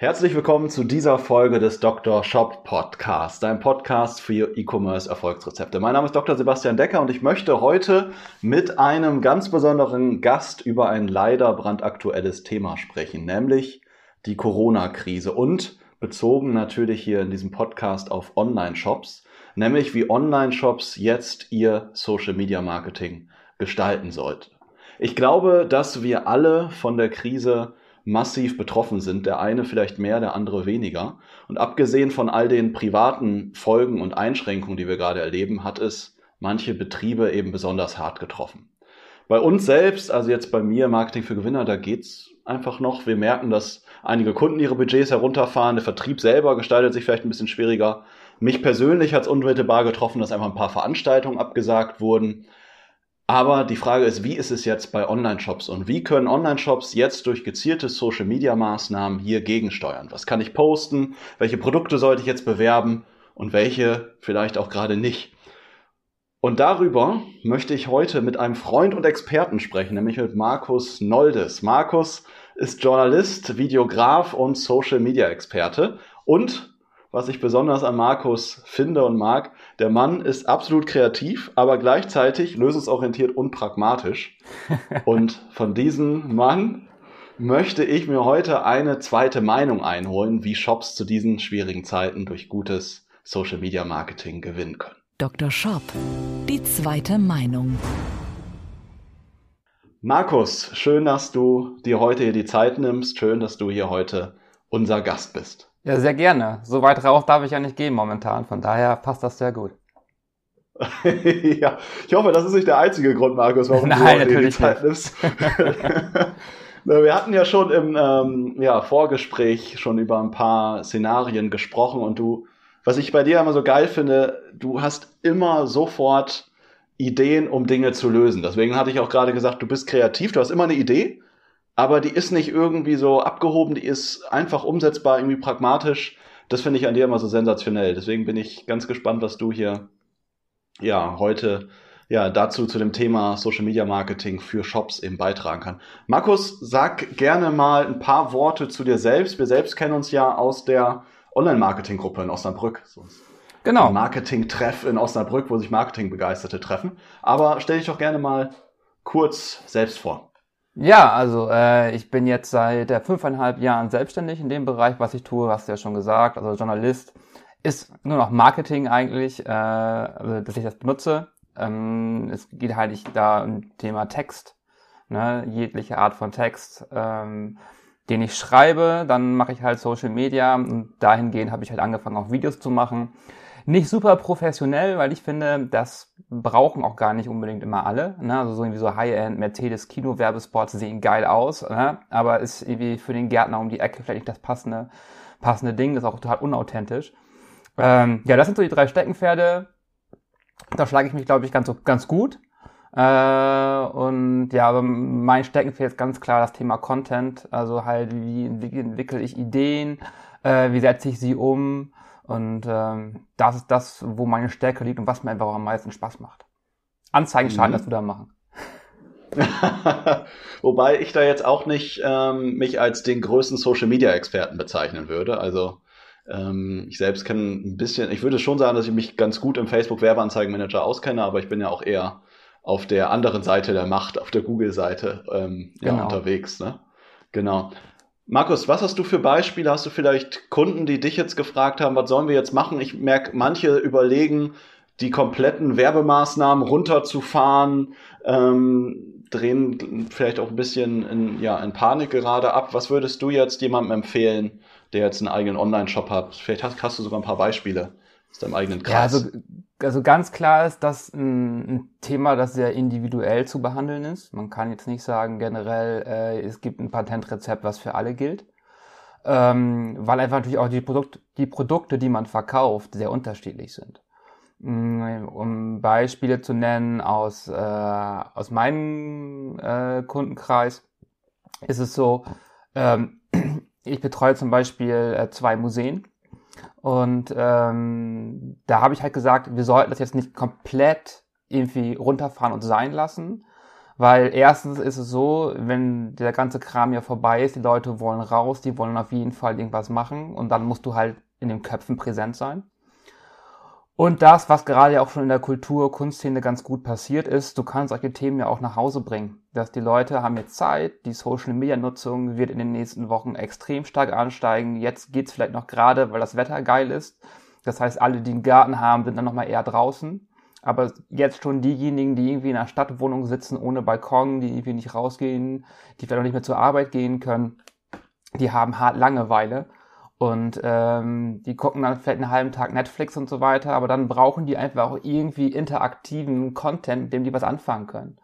Herzlich willkommen zu dieser Folge des Dr. Shop Podcast, dein Podcast für E-Commerce Erfolgsrezepte. Mein Name ist Dr. Sebastian Decker und ich möchte heute mit einem ganz besonderen Gast über ein leider brandaktuelles Thema sprechen, nämlich die Corona-Krise und bezogen natürlich hier in diesem Podcast auf Online-Shops, nämlich wie Online-Shops jetzt ihr Social-Media-Marketing gestalten sollten. Ich glaube, dass wir alle von der Krise massiv betroffen sind, der eine vielleicht mehr, der andere weniger. Und abgesehen von all den privaten Folgen und Einschränkungen, die wir gerade erleben, hat es manche Betriebe eben besonders hart getroffen. Bei uns selbst, also jetzt bei mir Marketing für Gewinner, da geht's einfach noch. Wir merken, dass einige Kunden ihre Budgets herunterfahren. Der Vertrieb selber gestaltet sich vielleicht ein bisschen schwieriger. Mich persönlich hat es unmittelbar getroffen, dass einfach ein paar Veranstaltungen abgesagt wurden. Aber die Frage ist, wie ist es jetzt bei Online-Shops und wie können Online-Shops jetzt durch gezielte Social-Media-Maßnahmen hier gegensteuern? Was kann ich posten? Welche Produkte sollte ich jetzt bewerben und welche vielleicht auch gerade nicht? Und darüber möchte ich heute mit einem Freund und Experten sprechen, nämlich mit Markus Noldes. Markus ist Journalist, Videograf und Social-Media-Experte und was ich besonders an Markus finde und mag. Der Mann ist absolut kreativ, aber gleichzeitig lösungsorientiert und pragmatisch. und von diesem Mann möchte ich mir heute eine zweite Meinung einholen, wie Shops zu diesen schwierigen Zeiten durch gutes Social Media Marketing gewinnen können. Dr. Shop, die zweite Meinung. Markus, schön, dass du dir heute hier die Zeit nimmst. Schön, dass du hier heute unser Gast bist. Ja, sehr gerne. So weit raus darf ich ja nicht gehen momentan. Von daher passt das sehr gut. ja, ich hoffe, das ist nicht der einzige Grund, Markus, warum Nein, du die Zeit nimmst. Wir hatten ja schon im ähm, ja, Vorgespräch schon über ein paar Szenarien gesprochen und du, was ich bei dir immer so geil finde, du hast immer sofort Ideen, um Dinge zu lösen. Deswegen hatte ich auch gerade gesagt, du bist kreativ, du hast immer eine Idee aber die ist nicht irgendwie so abgehoben, die ist einfach umsetzbar, irgendwie pragmatisch. Das finde ich an dir immer so sensationell. Deswegen bin ich ganz gespannt, was du hier ja heute ja dazu zu dem Thema Social Media Marketing für Shops eben beitragen kann. Markus, sag gerne mal ein paar Worte zu dir selbst. Wir selbst kennen uns ja aus der Online-Marketing-Gruppe in Osnabrück. Genau. Marketing-Treff in Osnabrück, wo sich Marketing-Begeisterte treffen. Aber stell dich doch gerne mal kurz selbst vor. Ja, also äh, ich bin jetzt seit äh, fünfeinhalb Jahren selbstständig in dem Bereich, was ich tue, hast du ja schon gesagt. Also Journalist ist nur noch Marketing eigentlich, äh, also, dass ich das benutze. Ähm, es geht halt nicht da um Thema Text, ne, jegliche Art von Text, ähm, den ich schreibe. Dann mache ich halt Social Media und dahingehend habe ich halt angefangen, auch Videos zu machen nicht super professionell, weil ich finde, das brauchen auch gar nicht unbedingt immer alle. Ne? Also so irgendwie so High-End Mercedes Kino-Werbespots sehen geil aus, ne? aber ist irgendwie für den Gärtner um die Ecke vielleicht nicht das passende, passende Ding, das ist auch total unauthentisch. Ähm, ja, das sind so die drei Steckenpferde. Da schlage ich mich, glaube ich, ganz, ganz gut. Äh, und ja, mein Steckenpferd ist ganz klar das Thema Content. Also halt, wie, wie entwickle ich Ideen, äh, wie setze ich sie um, und ähm, das ist das, wo meine Stärke liegt und was mir einfach auch am meisten Spaß macht. Anzeigen schaden, mhm. dass du da machen. Wobei ich da jetzt auch nicht ähm, mich als den größten Social Media Experten bezeichnen würde. Also ähm, ich selbst kenne ein bisschen, ich würde schon sagen, dass ich mich ganz gut im Facebook Werbeanzeigenmanager auskenne, aber ich bin ja auch eher auf der anderen Seite der Macht, auf der Google-Seite ähm, genau. ja, unterwegs. Ne? Genau. Markus, was hast du für Beispiele? Hast du vielleicht Kunden, die dich jetzt gefragt haben, was sollen wir jetzt machen? Ich merke, manche überlegen, die kompletten Werbemaßnahmen runterzufahren, ähm, drehen vielleicht auch ein bisschen in, ja, in Panik gerade ab. Was würdest du jetzt jemandem empfehlen, der jetzt einen eigenen Online-Shop hat? Vielleicht hast, hast, du sogar ein paar Beispiele aus deinem eigenen Kreis. Ja, also also ganz klar ist das ein, ein, Thema, das sehr individuell zu behandeln ist. Man kann jetzt nicht sagen generell, äh, es gibt ein Patentrezept, was für alle gilt. ähm, weil einfach natürlich auch die, Produkt, die Produkte, die man verkauft, sehr unterschiedlich sind. Mm, um Beispiele zu nennen aus, äh, aus meinem äh, Kundenkreis, ist es so, ähm, ich betreue zum Beispiel äh, zwei Museen und ähm, da habe ich halt gesagt, wir sollten das jetzt nicht komplett irgendwie runterfahren und sein lassen, weil erstens ist es so, wenn der ganze Kram ja vorbei ist, die Leute wollen raus, die wollen auf jeden Fall irgendwas machen und dann musst du halt in den Köpfen präsent sein. Und das, was gerade ja auch schon in der Kultur, Kunstszene ganz gut passiert ist, du kannst solche Themen ja auch nach Hause bringen. Dass die Leute haben jetzt Zeit, die Social Media Nutzung wird in den nächsten Wochen extrem stark ansteigen. Jetzt geht's vielleicht noch gerade, weil das Wetter geil ist. Das heißt, alle, die einen Garten haben, sind dann nochmal eher draußen. Aber jetzt schon diejenigen, die irgendwie in einer Stadtwohnung sitzen ohne Balkon, die irgendwie nicht rausgehen, die vielleicht auch nicht mehr zur Arbeit gehen können, die haben hart Langeweile. Und ähm, die gucken dann vielleicht einen halben Tag Netflix und so weiter, aber dann brauchen die einfach auch irgendwie interaktiven Content, mit dem die was anfangen können.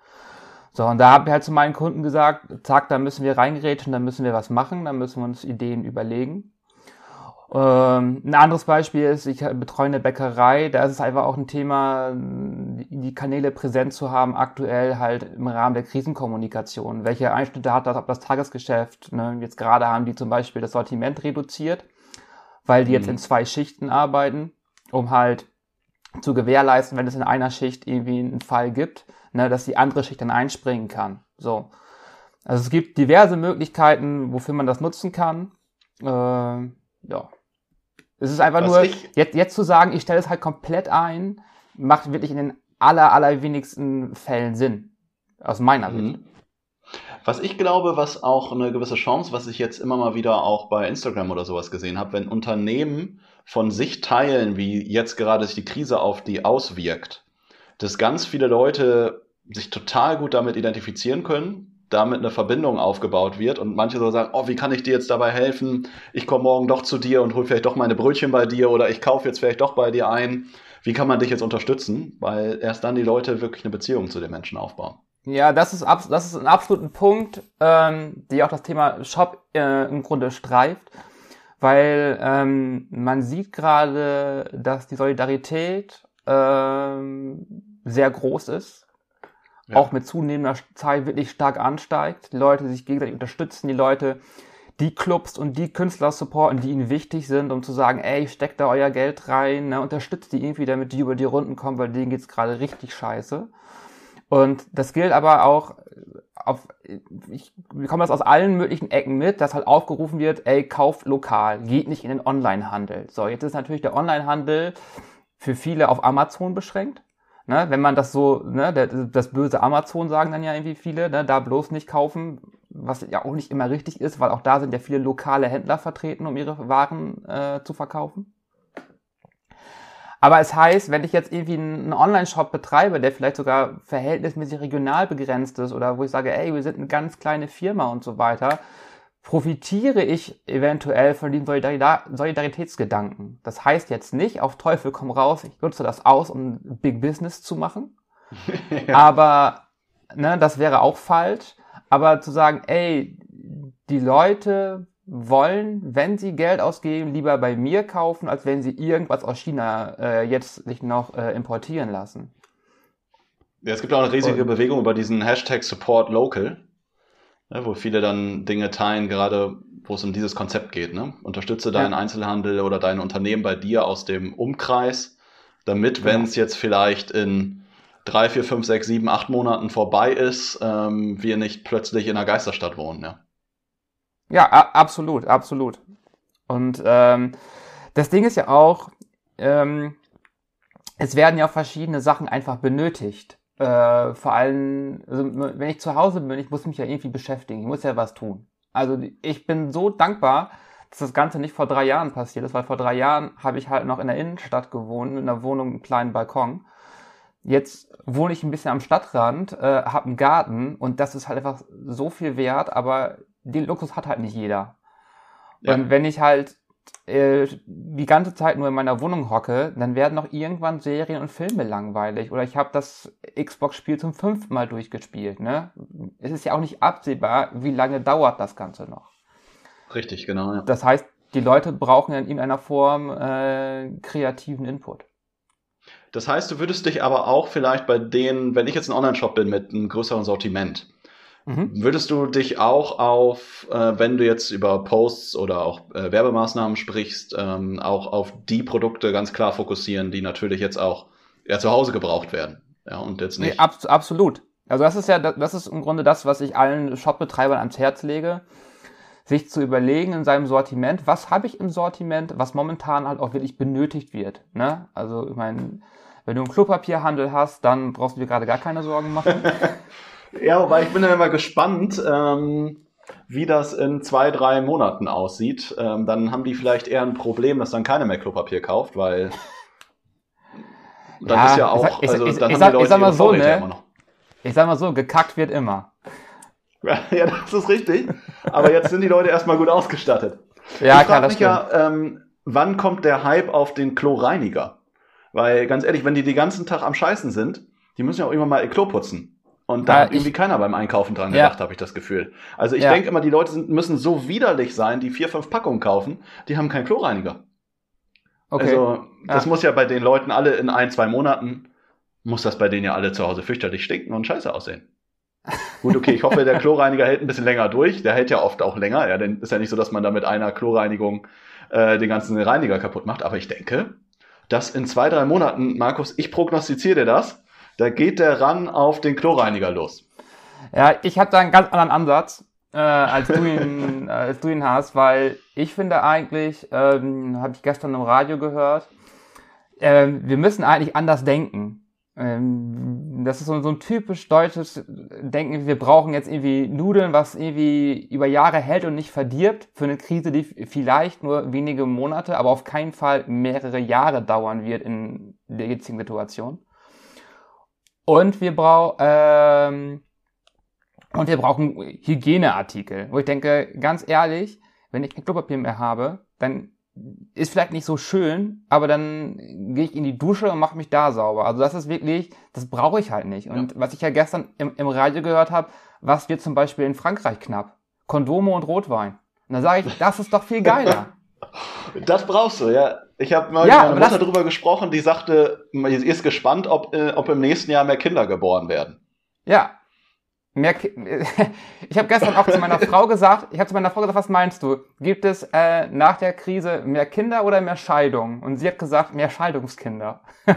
So, und da habe ich halt zu meinen Kunden gesagt, zack, da müssen wir reingerätschen, da müssen wir was machen, da müssen wir uns Ideen überlegen. Ähm, ein anderes Beispiel ist, ich betreue eine Bäckerei, da ist es einfach auch ein Thema, die Kanäle präsent zu haben, aktuell halt im Rahmen der Krisenkommunikation. Welche Einschnitte hat das auf das Tagesgeschäft? Ne? Jetzt gerade haben die zum Beispiel das Sortiment reduziert, weil die mhm. jetzt in zwei Schichten arbeiten, um halt zu gewährleisten, wenn es in einer Schicht irgendwie einen Fall gibt, ne, dass die andere Schicht dann einspringen kann. So. Also es gibt diverse Möglichkeiten, wofür man das nutzen kann. Äh, ja. Es ist einfach Was nur, jetzt, jetzt zu sagen, ich stelle es halt komplett ein, macht wirklich in den aller, allerwenigsten Fällen Sinn. Aus meiner mhm. Sicht. Was ich glaube, was auch eine gewisse Chance, was ich jetzt immer mal wieder auch bei Instagram oder sowas gesehen habe, wenn Unternehmen von sich teilen, wie jetzt gerade sich die Krise auf die auswirkt, dass ganz viele Leute sich total gut damit identifizieren können, damit eine Verbindung aufgebaut wird und manche so sagen, oh, wie kann ich dir jetzt dabei helfen? Ich komme morgen doch zu dir und hol vielleicht doch meine Brötchen bei dir oder ich kaufe jetzt vielleicht doch bei dir ein. Wie kann man dich jetzt unterstützen? Weil erst dann die Leute wirklich eine Beziehung zu den Menschen aufbauen. Ja, das ist, das ist ein absoluter Punkt, ähm, die auch das Thema Shop äh, im Grunde streift, weil ähm, man sieht gerade, dass die Solidarität ähm, sehr groß ist ja. auch mit zunehmender Zeit wirklich stark ansteigt. Die Leute sich gegenseitig unterstützen, die Leute die Clubs und die Künstler supporten, die ihnen wichtig sind, um zu sagen, ey, steckt da euer Geld rein, ne, unterstützt die irgendwie, damit die über die Runden kommen, weil denen geht's gerade richtig scheiße. Und das gilt aber auch auf, ich bekomme das aus allen möglichen Ecken mit, dass halt aufgerufen wird, ey, kauft lokal, geht nicht in den Onlinehandel. So, jetzt ist natürlich der Onlinehandel für viele auf Amazon beschränkt. Ne, wenn man das so, ne, das böse Amazon sagen dann ja irgendwie viele, ne, da bloß nicht kaufen, was ja auch nicht immer richtig ist, weil auch da sind ja viele lokale Händler vertreten, um ihre Waren äh, zu verkaufen. Aber es heißt, wenn ich jetzt irgendwie einen Online-Shop betreibe, der vielleicht sogar verhältnismäßig regional begrenzt ist oder wo ich sage, ey, wir sind eine ganz kleine Firma und so weiter, profitiere ich eventuell von diesem Solidaritätsgedanken. Das heißt jetzt nicht, auf Teufel komm raus, ich nutze das aus, um Big Business zu machen. ja. Aber ne, das wäre auch falsch. Aber zu sagen, ey, die Leute wollen, wenn sie Geld ausgeben, lieber bei mir kaufen, als wenn sie irgendwas aus China äh, jetzt sich noch äh, importieren lassen. Ja, es gibt auch eine riesige Und, Bewegung über diesen Hashtag Support Local ne, wo viele dann Dinge teilen, gerade wo es um dieses Konzept geht. Ne? Unterstütze deinen ja. Einzelhandel oder dein Unternehmen bei dir aus dem Umkreis, damit, genau. wenn es jetzt vielleicht in drei, vier, fünf, sechs, sieben, acht Monaten vorbei ist, ähm, wir nicht plötzlich in einer Geisterstadt wohnen. Ja, ja absolut, absolut. Und ähm, das Ding ist ja auch, ähm, es werden ja verschiedene Sachen einfach benötigt. Äh, vor allem, also, wenn ich zu Hause bin, ich muss mich ja irgendwie beschäftigen, ich muss ja was tun. Also ich bin so dankbar, dass das Ganze nicht vor drei Jahren passiert ist, weil vor drei Jahren habe ich halt noch in der Innenstadt gewohnt, mit einer Wohnung, einem kleinen Balkon. Jetzt wohne ich ein bisschen am Stadtrand, äh, habe einen Garten und das ist halt einfach so viel wert, aber den Luxus hat halt nicht jeder. Ja. Und wenn ich halt äh, die ganze Zeit nur in meiner Wohnung hocke, dann werden auch irgendwann Serien und Filme langweilig. Oder ich habe das Xbox-Spiel zum fünften Mal durchgespielt. Ne? Es ist ja auch nicht absehbar, wie lange dauert das Ganze noch. Richtig, genau. Ja. Das heißt, die Leute brauchen in irgendeiner Form äh, kreativen Input. Das heißt, du würdest dich aber auch vielleicht bei denen, wenn ich jetzt ein Online-Shop bin mit einem größeren Sortiment, mhm. würdest du dich auch auf, äh, wenn du jetzt über Posts oder auch äh, Werbemaßnahmen sprichst, ähm, auch auf die Produkte ganz klar fokussieren, die natürlich jetzt auch ja, zu Hause gebraucht werden. Ja, und jetzt nicht. Nee, ab, absolut. Also das ist ja, das ist im Grunde das, was ich allen Shopbetreibern ans Herz lege sich zu überlegen in seinem Sortiment, was habe ich im Sortiment, was momentan halt auch wirklich benötigt wird. Ne? Also ich meine, wenn du einen Klopapierhandel hast, dann brauchst du dir gerade gar keine Sorgen machen. ja, wobei ich bin dann immer gespannt, ähm, wie das in zwei, drei Monaten aussieht. Ähm, dann haben die vielleicht eher ein Problem, dass dann keiner mehr Klopapier kauft, weil dann ja, ist ja auch, ich, also ich, dann ich, haben die Leute ich sag mal so, ne? Ich sag mal so, gekackt wird immer. ja, das ist richtig. Aber jetzt sind die Leute erstmal gut ausgestattet. Ja, ich klar, das mich ja, ähm, wann kommt der Hype auf den Kloreiniger? Weil ganz ehrlich, wenn die den ganzen Tag am Scheißen sind, die müssen ja auch immer mal ihr Klo putzen. Und da ja, hat irgendwie keiner beim Einkaufen dran gedacht, ja. habe ich das Gefühl. Also ich ja. denke immer, die Leute sind, müssen so widerlich sein, die vier, fünf Packungen kaufen, die haben keinen Kloreiniger. Okay. Also das muss ja bei den Leuten alle in ein, zwei Monaten, muss das bei denen ja alle zu Hause fürchterlich stinken und scheiße aussehen. Gut, okay, ich hoffe, der Kloreiniger hält ein bisschen länger durch. Der hält ja oft auch länger. Ja, denn ist ja nicht so, dass man da mit einer Kloreinigung äh, den ganzen Reiniger kaputt macht. Aber ich denke, dass in zwei, drei Monaten, Markus, ich prognostiziere dir das, da geht der ran auf den Kloreiniger los. Ja, ich habe da einen ganz anderen Ansatz, äh, als, du ihn, äh, als du ihn hast, weil ich finde eigentlich, ähm, habe ich gestern im Radio gehört, äh, wir müssen eigentlich anders denken. Ähm, das ist so, so ein typisch deutsches Denken, wir brauchen jetzt irgendwie Nudeln, was irgendwie über Jahre hält und nicht verdirbt, für eine Krise, die vielleicht nur wenige Monate, aber auf keinen Fall mehrere Jahre dauern wird in der jetzigen Situation. Und wir brauchen ähm, und wir brauchen Hygieneartikel, wo ich denke, ganz ehrlich, wenn ich kein Klopapier mehr habe, dann ist vielleicht nicht so schön, aber dann gehe ich in die Dusche und mache mich da sauber. Also das ist wirklich, das brauche ich halt nicht. Und ja. was ich ja gestern im, im Radio gehört habe, was wird zum Beispiel in Frankreich knapp? Kondome und Rotwein. Und da sage ich, das ist doch viel geiler. Das brauchst du, ja. Ich habe mal ja, mit meiner Mutter darüber gesprochen, die sagte, sie ist gespannt, ob, äh, ob im nächsten Jahr mehr Kinder geboren werden. Ja, Mehr ich habe gestern auch zu meiner Frau gesagt, ich habe zu meiner Frau gesagt, was meinst du? Gibt es äh, nach der Krise mehr Kinder oder mehr Scheidungen? Und sie hat gesagt, mehr Scheidungskinder.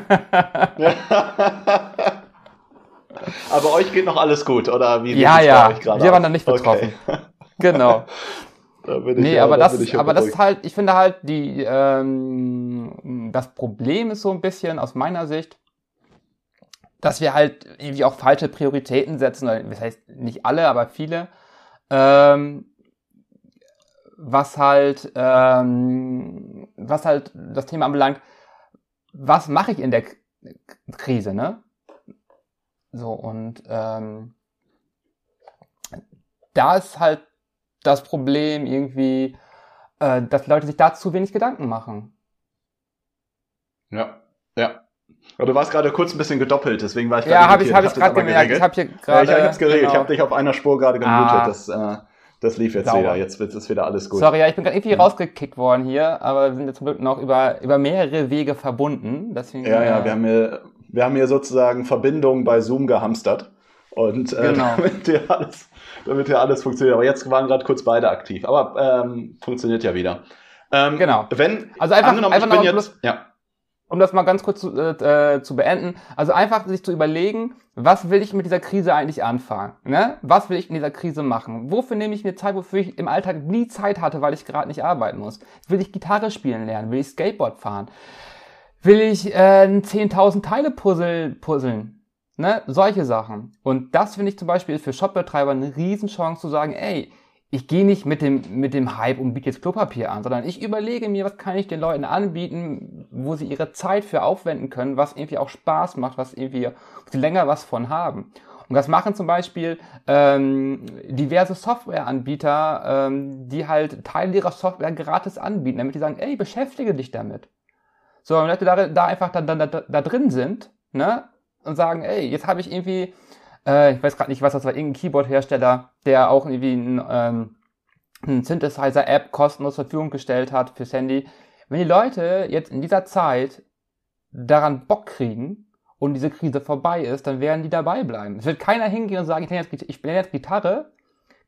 Aber euch geht noch alles gut, oder wie? Ja, ja, wir waren da nicht betroffen. Okay. Genau. Da bin ich nee, ja, aber da das, aber das ist halt, ich finde halt, die, ähm, das Problem ist so ein bisschen aus meiner Sicht, dass wir halt irgendwie auch falsche Prioritäten setzen, das heißt nicht alle, aber viele, ähm, was halt, ähm, was halt das Thema anbelangt, was mache ich in der K Krise, ne? So, und ähm, da ist halt das Problem irgendwie, äh, dass Leute sich da zu wenig Gedanken machen. Ja, ja. Aber du warst gerade kurz ein bisschen gedoppelt, deswegen war ich gerade Ja, habe ich, hab ich gerade gemerkt. Ich habe hier gerade. Ja, ich habe geregelt. Genau. Ich habe dich auf einer Spur gerade gemutet. Ah. Das, äh, das lief jetzt Sauber. wieder. Jetzt wird es wieder alles gut. Sorry, ja, ich bin gerade irgendwie ja. rausgekickt worden hier, aber wir sind jetzt zum Glück noch über, über mehrere Wege verbunden. Deswegen, ja, ja, äh, wir haben hier, wir haben hier sozusagen Verbindungen bei Zoom gehamstert. Und äh, genau. damit hier alles, damit hier alles funktioniert. Aber jetzt waren gerade kurz beide aktiv. Aber ähm, funktioniert ja wieder. Ähm, genau. Wenn, also einfach, angenommen, einfach ich bin jetzt, ja um das mal ganz kurz zu, äh, zu beenden, also einfach sich zu überlegen, was will ich mit dieser Krise eigentlich anfangen? Ne? Was will ich in dieser Krise machen? Wofür nehme ich mir Zeit, wofür ich im Alltag nie Zeit hatte, weil ich gerade nicht arbeiten muss? Will ich Gitarre spielen lernen? Will ich Skateboard fahren? Will ich äh, 10.000 Teile puzzle, puzzeln? Ne? Solche Sachen. Und das finde ich zum Beispiel für Shopbetreiber eine Riesenchance zu sagen, ey, ich gehe nicht mit dem, mit dem Hype und biete jetzt Klopapier an, sondern ich überlege mir, was kann ich den Leuten anbieten, wo sie ihre Zeit für aufwenden können, was irgendwie auch Spaß macht, was irgendwie, wo sie länger was von haben. Und das machen zum Beispiel ähm, diverse Softwareanbieter, ähm, die halt Teile ihrer Software gratis anbieten, damit die sagen, ey, beschäftige dich damit. So, und Leute da, da einfach da, da, da, da drin sind, ne, und sagen, ey, jetzt habe ich irgendwie äh, ich weiß gerade nicht, was das war, irgendein Keyboard-Hersteller, der auch irgendwie ein, ähm, eine Synthesizer-App kostenlos zur Verfügung gestellt hat fürs Handy. Wenn die Leute jetzt in dieser Zeit daran Bock kriegen und diese Krise vorbei ist, dann werden die dabei bleiben. Es wird keiner hingehen und sagen, ich, jetzt, ich bin jetzt Gitarre,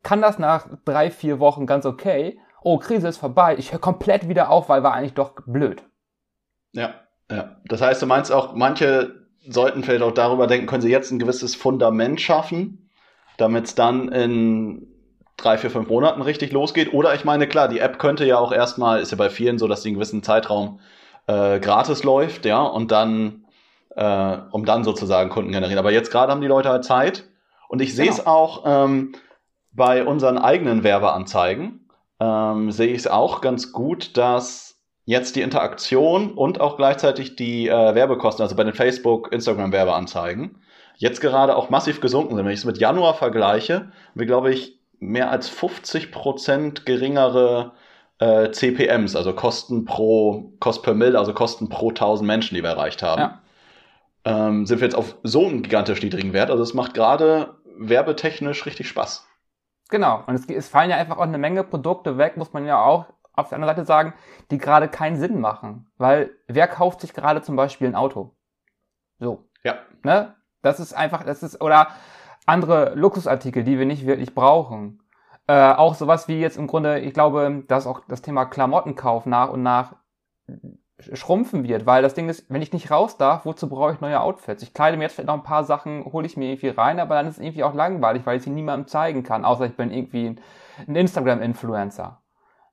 kann das nach drei, vier Wochen ganz okay. Oh, Krise ist vorbei, ich höre komplett wieder auf, weil war eigentlich doch blöd. Ja, ja. Das heißt, du meinst auch, manche sollten vielleicht auch darüber denken, können sie jetzt ein gewisses Fundament schaffen, damit es dann in drei, vier, fünf Monaten richtig losgeht. Oder ich meine, klar, die App könnte ja auch erstmal, ist ja bei vielen so, dass die einen gewissen Zeitraum äh, gratis läuft, ja, und dann, äh, um dann sozusagen Kunden generieren. Aber jetzt gerade haben die Leute halt Zeit. Und ich sehe es genau. auch ähm, bei unseren eigenen Werbeanzeigen, ähm, sehe ich es auch ganz gut, dass jetzt die Interaktion und auch gleichzeitig die äh, Werbekosten, also bei den Facebook, Instagram Werbeanzeigen, jetzt gerade auch massiv gesunken sind. Wenn ich es mit Januar vergleiche, wir glaube ich mehr als 50 Prozent geringere äh, CPMs, also Kosten pro, Kost per Mill, also Kosten pro 1000 Menschen, die wir erreicht haben. Ja. Ähm, sind wir jetzt auf so einem gigantisch niedrigen Wert. Also es macht gerade werbetechnisch richtig Spaß. Genau. Und es, es fallen ja einfach auch eine Menge Produkte weg, muss man ja auch auf der anderen Seite sagen, die gerade keinen Sinn machen. Weil wer kauft sich gerade zum Beispiel ein Auto? So. Ja. Ne? Das ist einfach, das ist, oder andere Luxusartikel, die wir nicht wirklich brauchen. Äh, auch sowas wie jetzt im Grunde, ich glaube, dass auch das Thema Klamottenkauf nach und nach schrumpfen wird, weil das Ding ist, wenn ich nicht raus darf, wozu brauche ich neue Outfits? Ich kleide mir jetzt vielleicht noch ein paar Sachen, hole ich mir irgendwie rein, aber dann ist es irgendwie auch langweilig, weil ich sie niemandem zeigen kann, außer ich bin irgendwie ein Instagram-Influencer.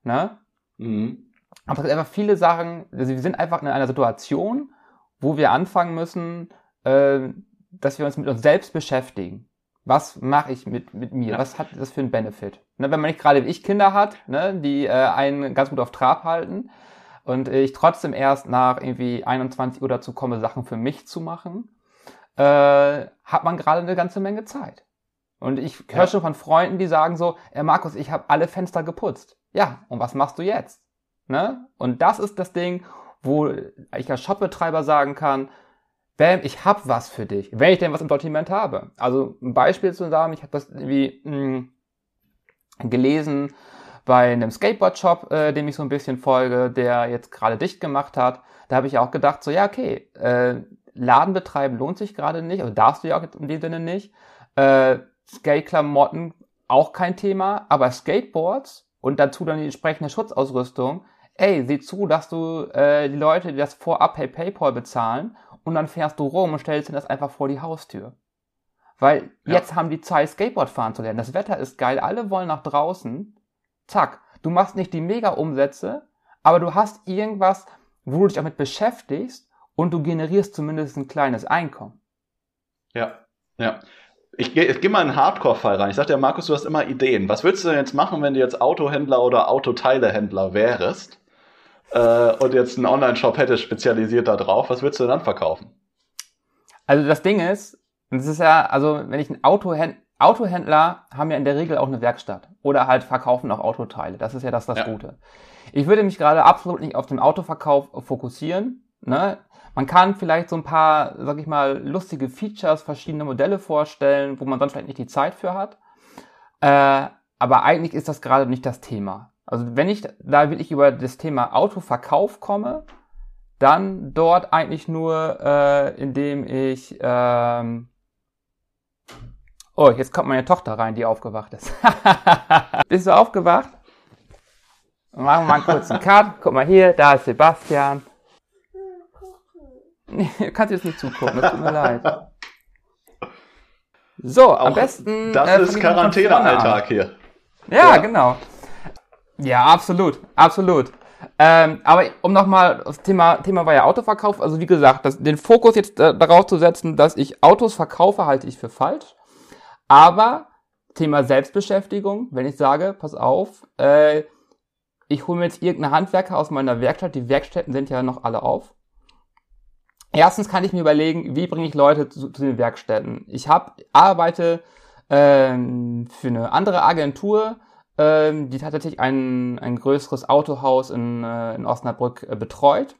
Ne? Mhm. Aber es gibt einfach viele Sachen, also wir sind einfach in einer Situation, wo wir anfangen müssen, äh, dass wir uns mit uns selbst beschäftigen. Was mache ich mit, mit mir? Ja. Was hat das für einen Benefit? Ne, wenn man nicht gerade wie ich Kinder hat, ne, die äh, einen ganz gut auf Trab halten und ich trotzdem erst nach irgendwie 21 Uhr dazu komme, Sachen für mich zu machen, äh, hat man gerade eine ganze Menge Zeit. Und ich höre ja. schon von Freunden, die sagen so, äh, Markus, ich habe alle Fenster geputzt. Ja, und was machst du jetzt? Ne? Und das ist das Ding, wo ich als Shopbetreiber sagen kann, Bam, ich hab was für dich, wenn ich denn was im Sortiment habe. Also ein Beispiel zu sagen, ich habe das irgendwie mh, hm, gelesen bei einem Skateboard-Shop, äh, dem ich so ein bisschen folge, der jetzt gerade dicht gemacht hat. Da habe ich auch gedacht, so ja, okay, äh, Laden betreiben lohnt sich gerade nicht, also darfst du ja auch in dem Sinne nicht. Äh, Skate-Klamotten auch kein Thema, aber Skateboards und dazu dann die entsprechende Schutzausrüstung, ey, sieh zu, dass du äh, die Leute, die das vorab per PayPal bezahlen und dann fährst du rum und stellst dir das einfach vor die Haustür. Weil ja. jetzt haben die Zeit, Skateboard fahren zu lernen. Das Wetter ist geil, alle wollen nach draußen. Zack, du machst nicht die Mega-Umsätze, aber du hast irgendwas, wo du dich damit beschäftigst und du generierst zumindest ein kleines Einkommen. Ja, ja. Ich, gehe mal in einen Hardcore-Fall rein. Ich sagte ja, Markus, du hast immer Ideen. Was würdest du denn jetzt machen, wenn du jetzt Autohändler oder Autoteilehändler wärst? äh, und jetzt einen Online-Shop hättest spezialisiert da drauf, was würdest du dann verkaufen? Also das Ding ist, das ist ja, also wenn ich ein Autohändler, Autohändler haben ja in der Regel auch eine Werkstatt oder halt verkaufen auch Autoteile. Das ist ja das, das ja. Gute. Ich würde mich gerade absolut nicht auf den Autoverkauf fokussieren. Ne? Man kann vielleicht so ein paar, sag ich mal, lustige Features, verschiedene Modelle vorstellen, wo man sonst vielleicht nicht die Zeit für hat. Äh, aber eigentlich ist das gerade nicht das Thema. Also wenn ich da wirklich über das Thema Autoverkauf komme, dann dort eigentlich nur, äh, indem ich ähm Oh, jetzt kommt meine Tochter rein, die aufgewacht ist. Bist du aufgewacht? Machen wir mal einen kurzen Cut. Guck mal hier, da ist Sebastian. Nee, kannst jetzt nicht zugucken, das tut mir leid. So, Auch am besten. Das äh, ist Quarantänealltag hier. Ja, ja, genau. Ja, absolut, absolut. Ähm, aber um nochmal, das Thema, Thema war ja Autoverkauf. Also wie gesagt, das, den Fokus jetzt äh, darauf zu setzen, dass ich Autos verkaufe, halte ich für falsch. Aber Thema Selbstbeschäftigung, wenn ich sage, pass auf, äh, ich hole mir jetzt irgendeinen Handwerker aus meiner Werkstatt, die Werkstätten sind ja noch alle auf. Erstens kann ich mir überlegen, wie bringe ich Leute zu, zu den Werkstätten. Ich hab, arbeite ähm, für eine andere Agentur, ähm, die tatsächlich ein, ein größeres Autohaus in, äh, in Osnabrück äh, betreut.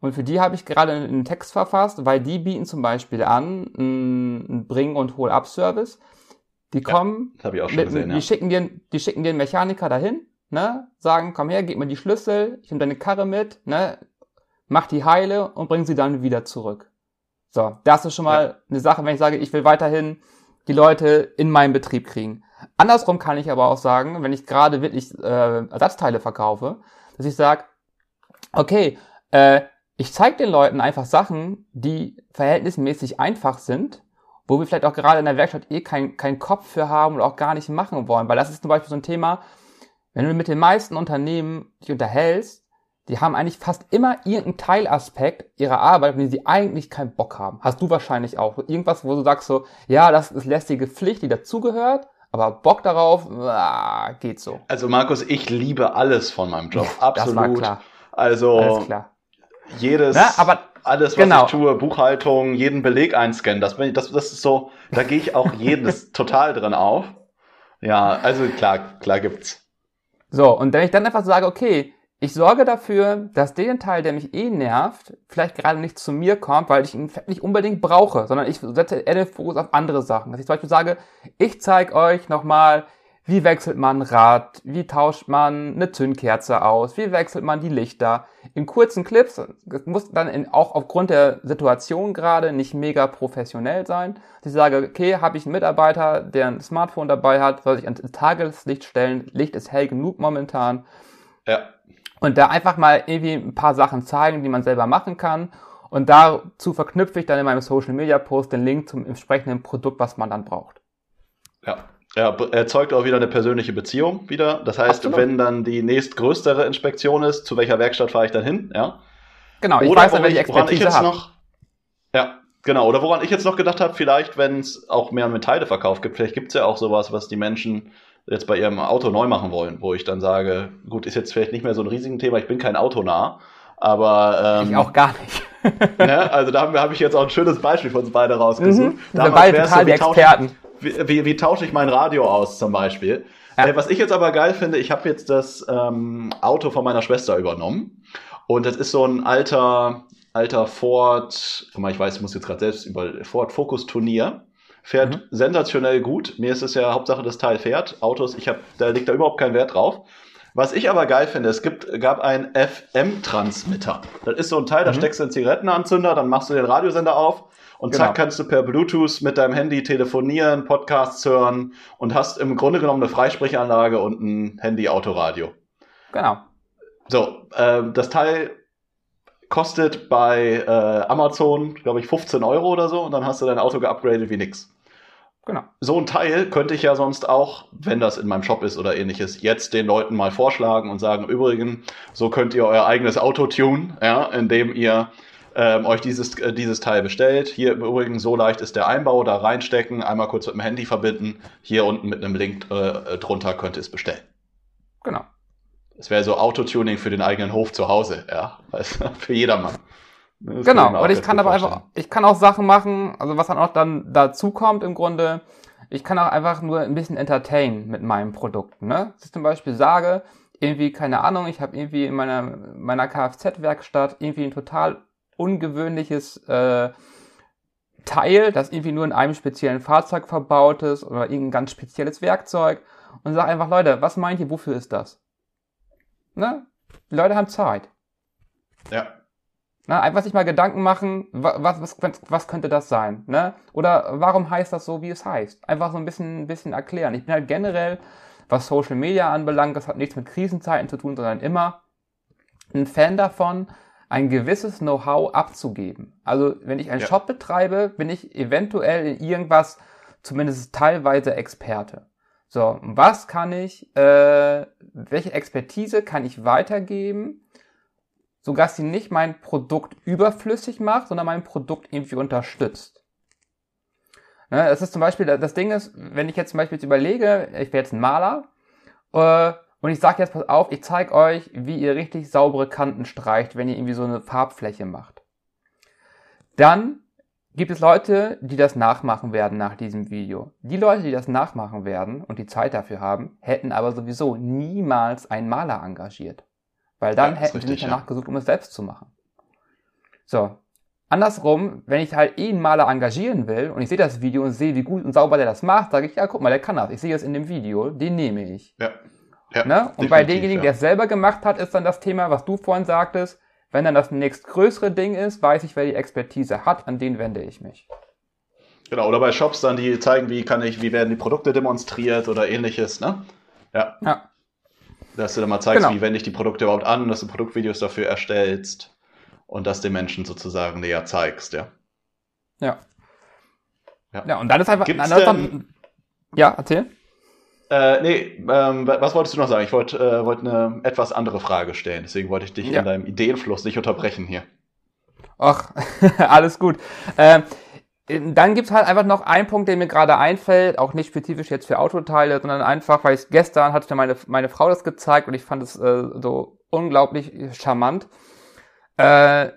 Und für die habe ich gerade einen Text verfasst, weil die bieten zum Beispiel an einen Bring- und Hol-Up-Service. Die kommen, schon mit, gesehen, die, ja. schicken dir, die schicken dir einen Mechaniker dahin, ne, sagen, komm her, gib mir die Schlüssel, ich nehme deine Karre mit, ne, mach die heile und bring sie dann wieder zurück. So, das ist schon mal eine Sache, wenn ich sage, ich will weiterhin die Leute in meinen Betrieb kriegen. Andersrum kann ich aber auch sagen, wenn ich gerade wirklich äh, Ersatzteile verkaufe, dass ich sage, okay, äh, ich zeige den Leuten einfach Sachen, die verhältnismäßig einfach sind, wo wir vielleicht auch gerade in der Werkstatt eh keinen keinen Kopf für haben oder auch gar nicht machen wollen. Weil das ist zum Beispiel so ein Thema, wenn du mit den meisten Unternehmen dich unterhältst, die haben eigentlich fast immer irgendeinen Teilaspekt ihrer Arbeit, auf den sie eigentlich keinen Bock haben. Hast du wahrscheinlich auch. Irgendwas, wo du sagst so, ja, das ist lästige Pflicht, die dazugehört, aber Bock darauf, ah, geht so. Also Markus, ich liebe alles von meinem Job. Das war Absolut. klar. Also Alles klar. jedes, Na, aber alles, was genau. ich tue, Buchhaltung, jeden Beleg einscannen, das, bin ich, das, das ist so, da gehe ich auch jedes total drin auf. Ja, also klar, klar gibt's. So, und wenn ich dann einfach sage, okay, ich sorge dafür, dass den Teil, der mich eh nervt, vielleicht gerade nicht zu mir kommt, weil ich ihn nicht unbedingt brauche, sondern ich setze eher den Fokus auf andere Sachen. Dass ich zum Beispiel sage, ich zeige euch nochmal, wie wechselt man ein Rad, wie tauscht man eine Zündkerze aus, wie wechselt man die Lichter. In kurzen Clips, das muss dann in, auch aufgrund der Situation gerade nicht mega professionell sein. Dass ich sage, okay, habe ich einen Mitarbeiter, der ein Smartphone dabei hat, soll sich ans Tageslicht stellen, Licht ist hell genug momentan. Ja. Und da einfach mal irgendwie ein paar Sachen zeigen, die man selber machen kann. Und dazu verknüpfe ich dann in meinem Social Media Post den Link zum entsprechenden Produkt, was man dann braucht. Ja. Ja, b- erzeugt auch wieder eine persönliche Beziehung wieder. Das heißt, Absolut. wenn dann die nächstgrößere Inspektion ist, zu welcher Werkstatt fahre ich dann hin? Ja. Genau, ich Oder weiß dann, wer die ich, Expertise jetzt noch, ja, genau. Oder woran ich jetzt noch gedacht habe, vielleicht, wenn es auch mehr mit Teileverkauf gibt, vielleicht gibt es ja auch sowas, was die Menschen jetzt bei ihrem Auto neu machen wollen, wo ich dann sage, gut, ist jetzt vielleicht nicht mehr so ein riesiges Thema, ich bin kein Autonah, aber ähm, ich auch gar nicht. ne, also da habe hab ich jetzt auch ein schönes Beispiel von uns beide rausgesucht. Mhm. Wir beide total die wie tausche- Experten. wie, wie, wie tausche ich mein Radio aus zum Beispiel? Ja. Äh, was ich jetzt aber geil finde, ich habe jetzt das ähm, Auto von meiner Schwester übernommen und das ist so ein alter alter Ford, ich weiß, ich muss jetzt gerade selbst über Ford Focus Turnier. Fährt Mhm. sensationell gut. Mir ist es ja Hauptsache, das Teil fährt. Autos, ich habe, da liegt da überhaupt kein Wert drauf. Was ich aber geil finde, es gibt, gab einen FM-Transmitter. Das ist so ein Teil, da Mhm. steckst du einen Zigarettenanzünder, dann machst du den Radiosender auf und Genau. zack kannst du per Bluetooth mit deinem Handy telefonieren, Podcasts hören und hast im Grunde genommen eine Freisprechanlage und ein Handy-Autoradio. Genau. So, ähm, das Teil kostet bei äh, Amazon, glaube ich, 15 Euro oder so und dann hast du dein Auto geupgradet wie nix. Genau. So ein Teil könnte ich ja sonst auch, wenn das in meinem Shop ist oder ähnliches, jetzt den Leuten mal vorschlagen und sagen, übrigens, so könnt ihr euer eigenes Auto tunen, ja, indem ihr ähm, euch dieses, äh, dieses Teil bestellt. Hier im Übrigen, so leicht ist der Einbau, da reinstecken, einmal kurz mit dem Handy verbinden, hier unten mit einem Link äh, drunter könnt ihr es bestellen. Genau. Es wäre so Autotuning für den eigenen Hof zu Hause, ja, weißt für jedermann. Das kann ich Genau. Und ich kann aber einfach, ich kann auch Sachen machen, also was dann auch dann dazu kommt im Grunde, ich kann auch einfach nur ein bisschen entertain mit meinem Produkt, ne? Dass ich zum Beispiel sage, irgendwie, keine Ahnung, ich habe irgendwie in meiner, meiner Kfz-Werkstatt irgendwie ein total ungewöhnliches äh, Teil, das irgendwie nur in einem speziellen Fahrzeug verbaut ist oder irgendein ganz spezielles Werkzeug und sage einfach, Leute, was meint ihr, wofür ist das? Ne? Die Leute haben Zeit. Ja, Ne, einfach sich mal Gedanken machen, wa- was, was, was könnte das sein? Ne? Oder warum heißt das so, wie es heißt? Einfach so ein bisschen, ein bisschen erklären. Ich bin halt generell, was Social Media anbelangt, das hat nichts mit Krisenzeiten zu tun, sondern immer ein Fan davon, ein gewisses Know-how abzugeben. Also wenn ich einen Ja. Shop betreibe, bin ich eventuell in irgendwas zumindest teilweise Experte. So, was kann ich, äh, welche Expertise kann ich weitergeben, sodass sie nicht mein Produkt überflüssig macht, sondern mein Produkt irgendwie unterstützt. Ne, das ist zum Beispiel, das Ding ist, wenn ich jetzt zum Beispiel jetzt überlege, ich wäre jetzt ein Maler, äh, und ich sage jetzt, pass auf, ich zeige euch, wie ihr richtig saubere Kanten streicht, wenn ihr irgendwie so eine Farbfläche macht. Dann gibt es Leute, die das nachmachen werden nach diesem Video. Die Leute, die das nachmachen werden und die Zeit dafür haben, hätten aber sowieso niemals einen Maler engagiert. Weil dann Ja, hätten sie richtig, nicht danach ja. gesucht, um es selbst zu machen. So. Andersrum, wenn ich halt eh einen Maler engagieren will und ich sehe das Video und sehe, wie gut und sauber der das macht, sage ich, ja, guck mal, der kann das. Ich sehe das in dem Video, den nehme ich. Ja. ja ne? Und bei demjenigen, der es selber gemacht hat, ist dann das Thema, was du vorhin sagtest, wenn dann das nächstgrößere Ding ist, weiß ich, wer die Expertise hat, an den wende ich mich. Genau, oder bei Shops dann, die zeigen, wie kann ich, wie werden die Produkte demonstriert oder ähnliches, ne? Ja. Ja. Dass du dann mal zeigst, genau. wie wende ich die Produkte überhaupt an, dass du Produktvideos dafür erstellst und das den Menschen sozusagen näher zeigst, ja. Ja. Ja, ja und dann ist einfach. Gibt's dann, denn, ja, erzähl. Äh, nee, ähm, was wolltest du noch sagen? Ich wollte äh, wollt eine etwas andere Frage stellen, deswegen wollte ich dich ja. in deinem Ideenfluss nicht unterbrechen hier. Ach, alles gut. Ähm, dann gibt's halt einfach noch einen Punkt, der mir gerade einfällt, auch nicht spezifisch jetzt für Autoteile, sondern einfach, weil ich gestern hatte meine, meine Frau das gezeigt und ich fand es äh, so unglaublich charmant äh,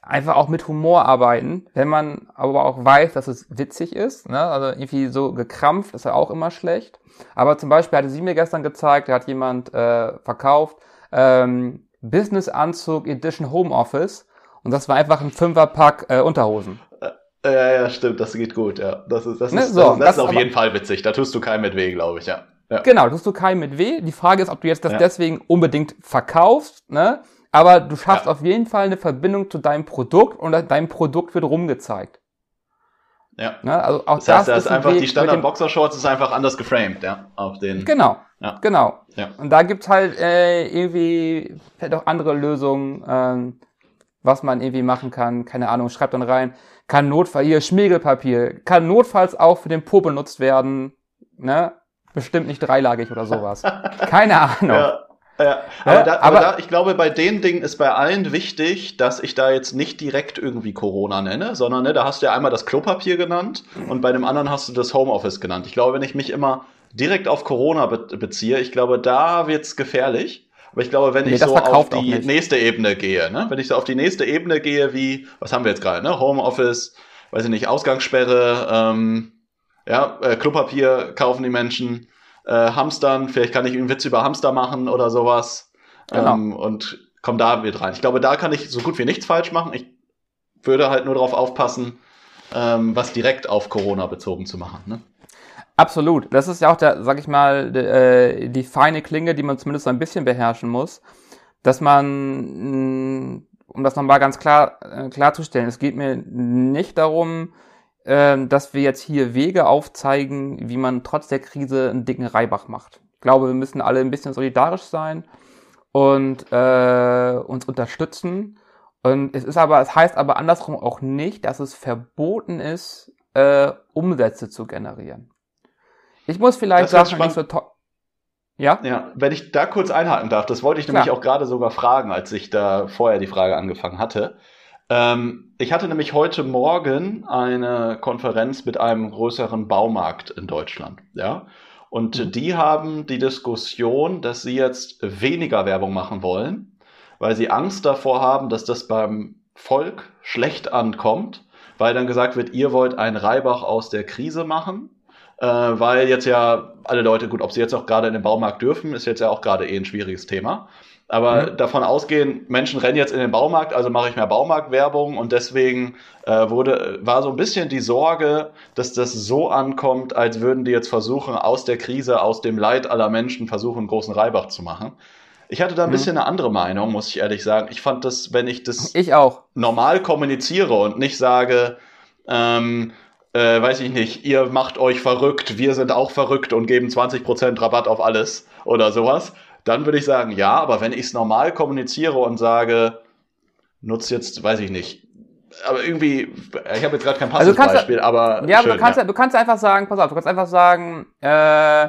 einfach auch mit Humor arbeiten, wenn man aber auch weiß, dass es witzig ist. Ne? Also irgendwie so gekrampft ist ja auch immer schlecht. Aber zum Beispiel hatte sie mir gestern gezeigt, da hat jemand äh, verkauft, ähm, Business-Anzug Edition Homeoffice und das war einfach ein Fünferpack äh, Unterhosen. Ja, ja, stimmt, das geht gut, ja. Das ist, das ne, ist, so, das, das, das ist auf jeden Fall witzig. Da tust du keinem mit weh, glaube ich, ja. ja. Genau, tust du keinem mit weh. Die Frage ist, ob du jetzt das ja. deswegen unbedingt verkaufst, ne? aber du schaffst ja. auf jeden Fall eine Verbindung zu deinem Produkt und dein Produkt wird rumgezeigt. Ja. Ne? Also auch das, heißt, das ist, ist einfach die Standard Boxershorts ist einfach anders geframed, ja, auf den. Genau. Ja. Genau. Ja. Und da gibt's halt äh, irgendwie vielleicht auch andere Lösungen, ähm, was man irgendwie machen kann. Keine Ahnung, schreibt dann rein. Kann Notfall hier Schmiegelpapier, kann notfalls auch für den Po benutzt werden. Ne? Bestimmt nicht dreilagig oder sowas. Keine Ahnung. Ja. Ja, aber, da, aber, aber da, ich glaube, bei den Dingen ist bei allen wichtig, dass ich da jetzt nicht direkt irgendwie Corona nenne, sondern ne, da hast du ja einmal das Klopapier genannt und bei dem anderen hast du das Homeoffice genannt. Ich glaube, wenn ich mich immer direkt auf Corona be beziehe, ich glaube, da wird's gefährlich. Aber ich glaube, wenn nee, ich so auf die nächste Ebene gehe, ne, wenn ich so auf die nächste Ebene gehe, wie, was haben wir jetzt gerade, ne, Homeoffice, weiß ich nicht, Ausgangssperre, ähm, ja, äh, Klopapier kaufen die Menschen, äh, Hamstern, vielleicht kann ich einen Witz über Hamster machen oder sowas. Genau. Ähm, und komm da wieder rein. Ich glaube, da kann ich so gut wie nichts falsch machen. Ich würde halt nur darauf aufpassen, ähm, was direkt auf Corona bezogen zu machen. Ne? Absolut. Das ist ja auch der, sag ich mal, die, äh, die feine Klinge, die man zumindest so ein bisschen beherrschen muss, dass man, mm, um das nochmal ganz klar äh, klarzustellen, es geht mir nicht darum, äh, dass wir jetzt hier Wege aufzeigen, wie man trotz der Krise einen dicken Reibach macht. Ich glaube, wir müssen alle ein bisschen solidarisch sein und äh, uns unterstützen. Und es ist aber, es heißt aber andersrum auch nicht, dass es verboten ist, äh, Umsätze zu generieren. Ich muss vielleicht sagen, nicht so ja? Ja, wenn ich da kurz einhaken darf, das wollte ich Klar. nämlich auch gerade sogar fragen, als ich da vorher die Frage angefangen hatte. Ähm, ich hatte nämlich heute Morgen eine Konferenz mit einem größeren Baumarkt in Deutschland, ja. Und mhm. die haben die Diskussion, dass sie jetzt weniger Werbung machen wollen, weil sie Angst davor haben, dass das beim Volk schlecht ankommt, weil dann gesagt wird, ihr wollt einen Reibach aus der Krise machen, äh, weil jetzt ja alle Leute, gut, ob sie jetzt auch gerade in den Baumarkt dürfen, ist jetzt ja auch gerade eh ein schwieriges Thema. Aber mhm. davon ausgehen, Menschen rennen jetzt in den Baumarkt, also mache ich mehr Baumarktwerbung und deswegen äh, wurde, war so ein bisschen die Sorge, dass das so ankommt, als würden die jetzt versuchen, aus der Krise, aus dem Leid aller Menschen versuchen, einen großen Reibach zu machen. Ich hatte da ein mhm. bisschen eine andere Meinung, muss ich ehrlich sagen. Ich fand das, wenn ich das ich auch. normal kommuniziere und nicht sage, ähm, äh, weiß ich nicht, ihr macht euch verrückt, wir sind auch verrückt und geben 20% Rabatt auf alles oder sowas, dann würde ich sagen, ja, aber wenn ich es normal kommuniziere und sage, nutze jetzt, weiß ich nicht, aber irgendwie, ich habe jetzt gerade kein passendes also Beispiel, du, aber. Ja, schön, aber du kannst, ja. du kannst einfach sagen, pass auf, du kannst einfach sagen, äh,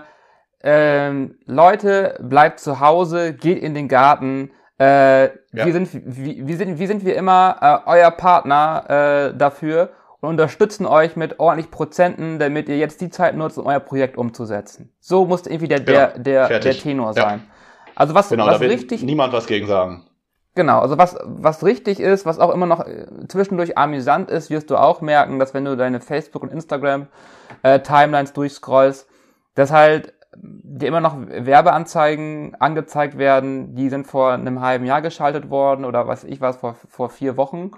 äh, Leute, bleibt zu Hause, geht in den Garten, äh, ja. wir, sind, wie, wie, sind, wie sind wir immer äh, euer Partner äh, dafür und unterstützen euch mit ordentlich Prozenten, damit ihr jetzt die Zeit nutzt, um euer Projekt umzusetzen. So muss irgendwie der, der, genau. der, der Tenor sein. Ja. Also was, genau, was richtig. Niemand was gegen sagen. Genau, also was, was richtig ist, was auch immer noch äh, zwischendurch amüsant ist, wirst du auch merken, dass wenn du deine Facebook- und Instagram-Timelines äh, durchscrollst, dass halt dir immer noch Werbeanzeigen angezeigt werden, die sind vor einem halben Jahr geschaltet worden oder was ich was, vor, vor vier Wochen.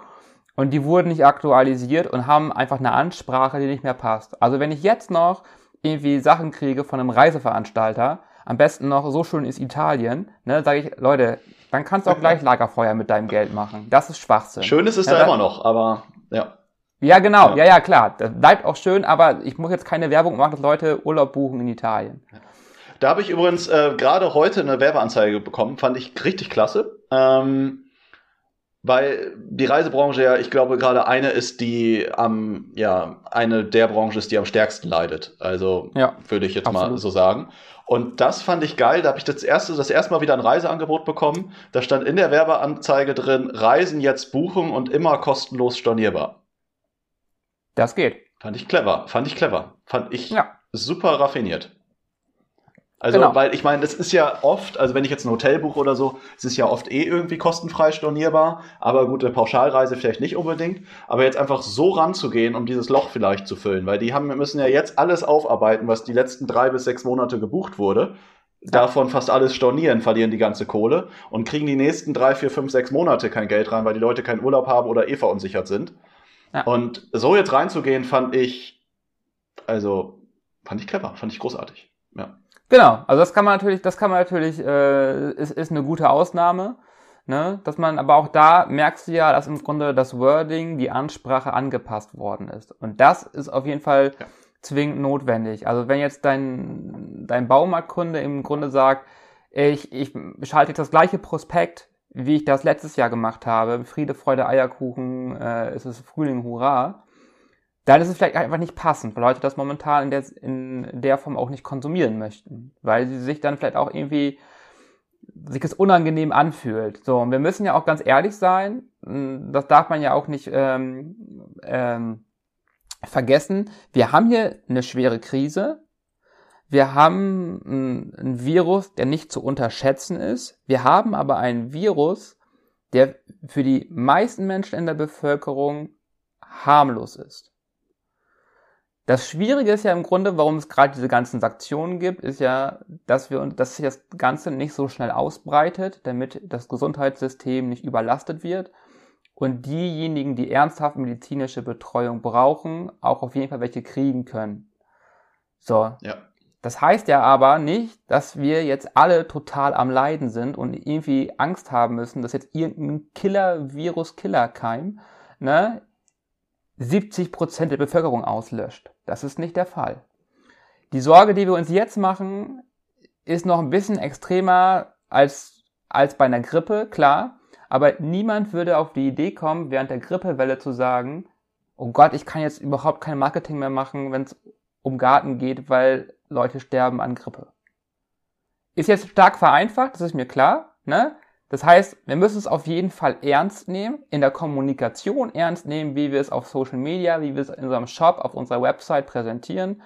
Und die wurden nicht aktualisiert und haben einfach eine Ansprache, die nicht mehr passt. Also wenn ich jetzt noch irgendwie Sachen kriege von einem Reiseveranstalter, am besten noch so schön ist Italien, ne, sage ich, Leute, dann kannst du auch gleich Lagerfeuer mit deinem Geld machen. Das ist Schwachsinn. Schön ist es ja, da immer noch, aber ja. Ja, genau, ja. ja, ja, klar. Das bleibt auch schön, aber ich muss jetzt keine Werbung machen, dass Leute Urlaub buchen in Italien. Da habe ich übrigens äh, gerade heute eine Werbeanzeige bekommen, fand ich richtig klasse. Ähm, weil die Reisebranche ja, ich glaube, gerade eine ist, die am, ja, eine der Branchen ist, die am stärksten leidet. Also ja, würde ich jetzt absolut. mal so sagen. Und das fand ich geil. Da habe ich das erste, das erste Mal wieder ein Reiseangebot bekommen. Da stand in der Werbeanzeige drin, Reisen jetzt buchen und immer kostenlos stornierbar. Das geht. Fand ich clever. Fand ich clever. Fand ich ja. super raffiniert. Also, genau. weil ich meine, das ist ja oft, also wenn ich jetzt ein Hotel buche oder so, es ist ja oft eh irgendwie kostenfrei stornierbar, aber gut, eine Pauschalreise vielleicht nicht unbedingt. Aber jetzt einfach so ranzugehen, um dieses Loch vielleicht zu füllen, weil die haben, müssen ja jetzt alles aufarbeiten, was die letzten drei bis sechs Monate gebucht wurde. Davon fast alles stornieren, verlieren die ganze Kohle und kriegen die nächsten drei, vier, fünf, sechs Monate kein Geld rein, weil die Leute keinen Urlaub haben oder eh verunsichert sind. Ja. Und so jetzt reinzugehen, fand ich, also, fand ich clever, fand ich großartig. Genau, also das kann man natürlich, das kann man natürlich, äh, ist, ist eine gute Ausnahme. Ne? Dass man, aber auch da merkst du ja, dass im Grunde das Wording, die Ansprache angepasst worden ist. Und das ist auf jeden Fall ja. zwingend notwendig. Also wenn jetzt dein, dein Baumarktkunde im Grunde sagt, ich, ich schalte jetzt das gleiche Prospekt, wie ich das letztes Jahr gemacht habe, Friede, Freude, Eierkuchen, äh, es ist Frühling, Hurra, dann ist es vielleicht einfach nicht passend, weil Leute das momentan in der, in der Form auch nicht konsumieren möchten, weil sie sich dann vielleicht auch irgendwie sich es unangenehm anfühlt. So, und wir müssen ja auch ganz ehrlich sein, hm, das darf man ja auch nicht ähm, ähm, vergessen. Wir haben hier eine schwere Krise. Wir haben ein Virus, der nicht zu unterschätzen ist. Wir haben aber einen Virus, der für die meisten Menschen in der Bevölkerung harmlos ist. Das Schwierige ist ja im Grunde, warum es gerade diese ganzen Sanktionen gibt, ist ja, dass wir dass sich das Ganze nicht so schnell ausbreitet, damit das Gesundheitssystem nicht überlastet wird und diejenigen, die ernsthaft medizinische Betreuung brauchen, auch auf jeden Fall welche kriegen können. So. Ja. Das heißt ja aber nicht, dass wir jetzt alle total am Leiden sind und irgendwie Angst haben müssen, dass jetzt irgendein Killer-Virus-Killer-Keim ne, 70 Prozent der Bevölkerung auslöscht. Das ist nicht der Fall. Die Sorge, die wir uns jetzt machen, ist noch ein bisschen extremer als, als bei einer Grippe, klar. Aber niemand würde auf die Idee kommen, während der Grippewelle zu sagen, oh Gott, ich kann jetzt überhaupt kein Marketing mehr machen, wenn es um Garten geht, weil Leute sterben an Grippe. Ist jetzt stark vereinfacht, das ist mir klar, ne? Das heißt, wir müssen es auf jeden Fall ernst nehmen, in der Kommunikation ernst nehmen, wie wir es auf Social Media, wie wir es in unserem Shop, auf unserer Website präsentieren.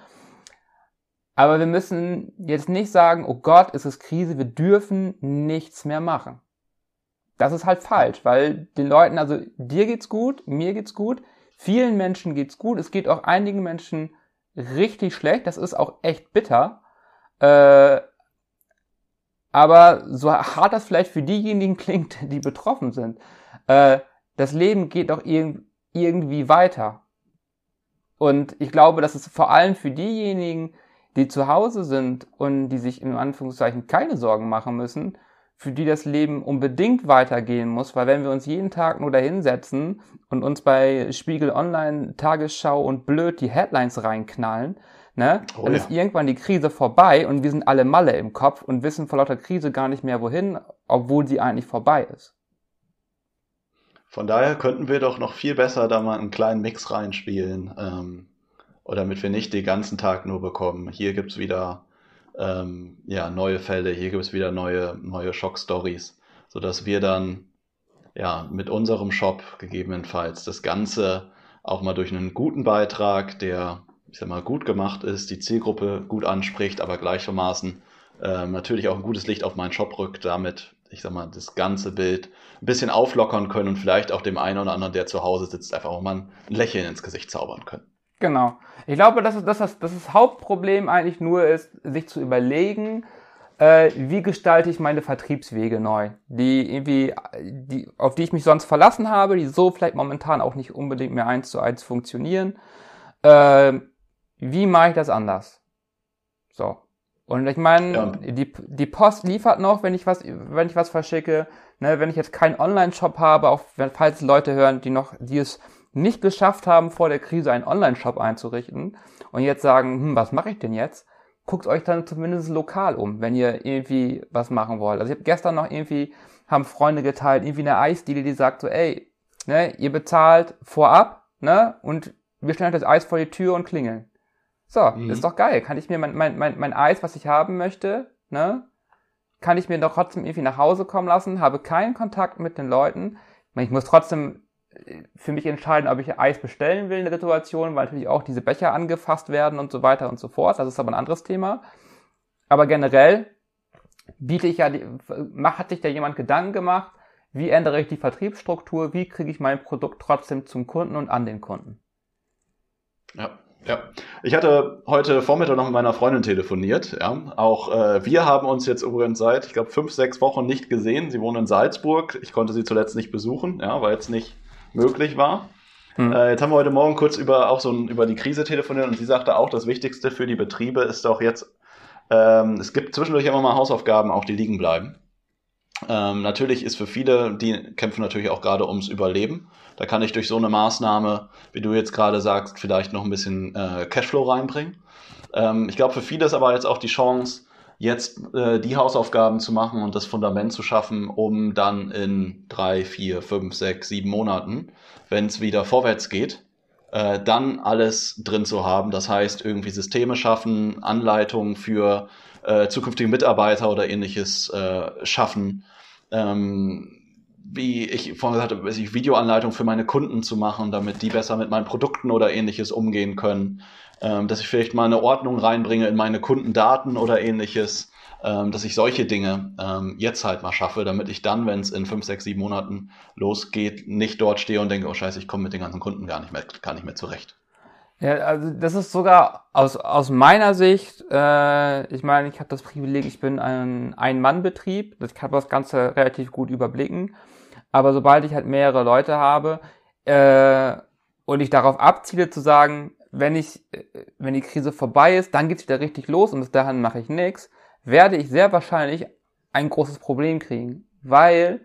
Aber wir müssen jetzt nicht sagen, oh Gott, ist es Krise, wir dürfen nichts mehr machen. Das ist halt falsch, weil den Leuten, also dir geht's gut, mir geht's gut, vielen Menschen geht's gut, es geht auch einigen Menschen richtig schlecht, das ist auch echt bitter. Äh, aber so hart das vielleicht für diejenigen klingt, die betroffen sind, äh, das Leben geht doch irg irgendwie weiter. Und ich glaube, dass es vor allem für diejenigen, die zu Hause sind und die sich in Anführungszeichen keine Sorgen machen müssen, für die das Leben unbedingt weitergehen muss, weil wenn wir uns jeden Tag nur dahinsetzen und uns bei Spiegel Online, Tagesschau und blöd die Headlines reinknallen, Ne? Oh, dann ja. ist irgendwann die Krise vorbei und wir sind alle Malle im Kopf und wissen vor lauter Krise gar nicht mehr wohin, obwohl sie eigentlich vorbei ist. Von daher könnten wir doch noch viel besser da mal einen kleinen Mix reinspielen. Ähm, oder damit wir nicht den ganzen Tag nur bekommen. Hier gibt es wieder ähm, ja, neue Fälle, hier gibt es wieder neue, neue Schock-Stories, sodass wir dann ja, mit unserem Shop gegebenenfalls das Ganze auch mal durch einen guten Beitrag, der ich sag mal, gut gemacht ist, die Zielgruppe gut anspricht, aber gleichermaßen äh, natürlich auch ein gutes Licht auf meinen Shop rückt, damit, ich sag mal, das ganze Bild ein bisschen auflockern können und vielleicht auch dem einen oder anderen, der zu Hause sitzt, einfach auch mal ein Lächeln ins Gesicht zaubern können. Genau. Ich glaube, dass, dass, das, dass das Hauptproblem eigentlich nur ist, sich zu überlegen, äh, wie gestalte ich meine Vertriebswege neu, die irgendwie, die, auf die ich mich sonst verlassen habe, die so vielleicht momentan auch nicht unbedingt mehr eins zu eins funktionieren. Äh, wie mache ich das anders? So. Und ich meine, ja. die, die Post liefert noch, wenn ich was, wenn ich was verschicke. Ne, wenn ich jetzt keinen Online-Shop habe, auch wenn, falls Leute hören, die noch, die es nicht geschafft haben, vor der Krise einen Online-Shop einzurichten und jetzt sagen, hm, was mache ich denn jetzt? guckt euch dann zumindest lokal um, wenn ihr irgendwie was machen wollt. Also ich habe gestern noch irgendwie, haben Freunde geteilt, irgendwie eine Eisdiele, die sagt so, ey, ne, ihr bezahlt vorab, ne, und wir stellen euch das Eis vor die Tür und klingeln. So, mhm. ist doch geil. Kann ich mir mein, mein, mein, mein Eis, was ich haben möchte, ne, kann ich mir doch trotzdem irgendwie nach Hause kommen lassen, habe keinen Kontakt mit den Leuten. Ich muss trotzdem für mich entscheiden, ob ich Eis bestellen will in der Situation, weil natürlich auch diese Becher angefasst werden und so weiter und so fort. Das ist aber ein anderes Thema. Aber generell biete ich ja, hat sich da jemand Gedanken gemacht, wie ändere ich die Vertriebsstruktur, wie kriege ich mein Produkt trotzdem zum Kunden und an den Kunden. Ja, ja. Ich hatte heute Vormittag noch mit meiner Freundin telefoniert. Ja. Auch äh, wir haben uns jetzt übrigens seit, ich glaube, fünf, sechs Wochen nicht gesehen. Sie wohnt in Salzburg. Ich konnte sie zuletzt nicht besuchen, ja, weil jetzt nicht möglich war. Hm. Äh, jetzt haben wir heute Morgen kurz über auch so ein, über die Krise telefoniert und sie sagte auch, das Wichtigste für die Betriebe ist doch jetzt, ähm, es gibt zwischendurch immer mal Hausaufgaben, auch die liegen bleiben. Ähm, natürlich ist für viele, die kämpfen natürlich auch gerade ums Überleben. Da kann ich durch so eine Maßnahme, wie du jetzt gerade sagst, vielleicht noch ein bisschen äh, Cashflow reinbringen. Ähm, ich glaube, für viele ist aber jetzt auch die Chance, jetzt äh, die Hausaufgaben zu machen und das Fundament zu schaffen, um dann in drei, vier, fünf, sechs, sieben Monaten, wenn es wieder vorwärts geht, äh, dann alles drin zu haben. Das heißt, irgendwie Systeme schaffen, Anleitungen für äh, zukünftige Mitarbeiter oder ähnliches äh, schaffen. Ähm, wie ich vorhin gesagt habe, Videoanleitungen für meine Kunden zu machen, damit die besser mit meinen Produkten oder ähnliches umgehen können ähm, dass ich vielleicht mal eine Ordnung reinbringe in meine Kundendaten oder ähnliches, ähm, dass ich solche Dinge ähm, jetzt halt mal schaffe, damit ich dann, wenn es in fünf, sechs, sieben Monaten losgeht, nicht dort stehe und denke, oh scheiße, ich komme mit den ganzen Kunden gar nicht mehr, gar nicht mehr zurecht. Ja, also das ist sogar aus, aus meiner Sicht, äh, ich meine, ich habe das Privileg, ich bin ein Ein-Mann-Betrieb, ich kann das Ganze relativ gut überblicken, aber sobald ich halt mehrere Leute habe äh, und ich darauf abziele zu sagen, wenn ich, äh, wenn die Krise vorbei ist, dann geht's wieder richtig los und bis dahin mache ich nichts, werde ich sehr wahrscheinlich ein großes Problem kriegen, weil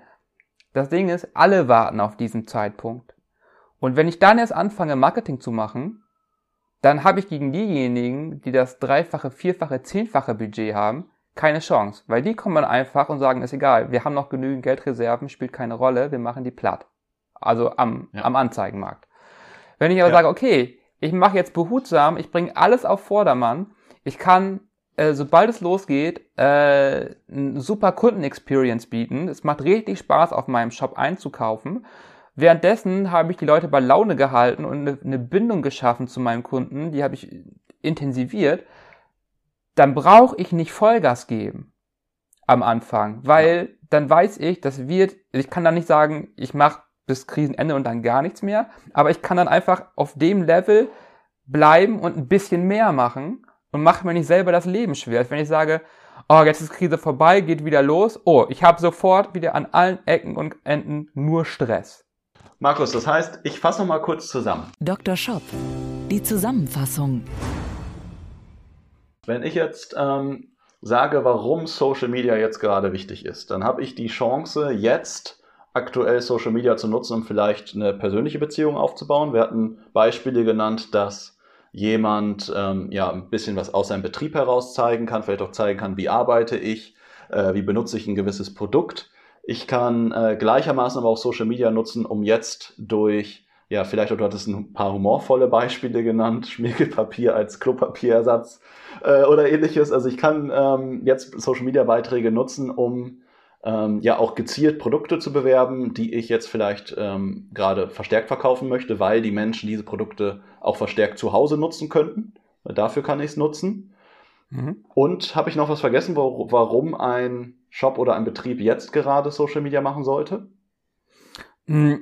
das Ding ist, alle warten auf diesen Zeitpunkt. Und wenn ich dann erst anfange, Marketing zu machen, dann habe ich gegen diejenigen, die das dreifache, vierfache, zehnfache Budget haben, keine Chance, weil die kommen dann einfach und sagen, ist egal, wir haben noch genügend Geldreserven, spielt keine Rolle, wir machen die platt. Also am, ja. am Anzeigenmarkt. Wenn ich aber ja. sage, okay, ich mache jetzt behutsam, ich bringe alles auf Vordermann. Ich kann, äh, sobald es losgeht, äh, eine super Kundenexperience bieten. Es macht richtig Spaß, auf meinem Shop einzukaufen. Währenddessen habe ich die Leute bei Laune gehalten und eine, Bindung geschaffen zu meinem Kunden, die habe ich intensiviert. Dann brauche ich nicht Vollgas geben am Anfang, weil ja. dann weiß ich, das wird, ich kann da nicht sagen, ich mache bis Krisenende und dann gar nichts mehr. Aber ich kann dann einfach auf dem Level bleiben und ein bisschen mehr machen und mache mir nicht selber das Leben schwer. Wenn ich sage, oh, jetzt ist Krise vorbei, geht wieder los. Oh, ich habe sofort wieder an allen Ecken und Enden nur Stress. Markus, das heißt, ich fasse noch mal kurz zusammen. Dr. Shop, die Zusammenfassung. Wenn ich jetzt ähm, sage, warum Social Media jetzt gerade wichtig ist, dann habe ich die Chance, jetzt aktuell Social Media zu nutzen, um vielleicht eine persönliche Beziehung aufzubauen. Wir hatten Beispiele genannt, dass jemand ähm, ja ein bisschen was aus seinem Betrieb heraus zeigen kann, vielleicht auch zeigen kann, wie arbeite ich, äh, wie benutze ich ein gewisses Produkt. Ich kann äh, gleichermaßen aber auch Social Media nutzen, um jetzt durch, ja, vielleicht du hattest ein paar humorvolle Beispiele genannt, Schmirgelpapier als Klopapierersatz äh, oder ähnliches. Also ich kann ähm, jetzt Social Media Beiträge nutzen, um ähm, ja auch gezielt Produkte zu bewerben, die ich jetzt vielleicht ähm, gerade verstärkt verkaufen möchte, weil die Menschen diese Produkte auch verstärkt zu Hause nutzen könnten. Dafür kann ich es nutzen. Mhm. Und habe ich noch was vergessen, wo, warum ein Shop oder ein Betrieb jetzt gerade Social Media machen sollte? Mm,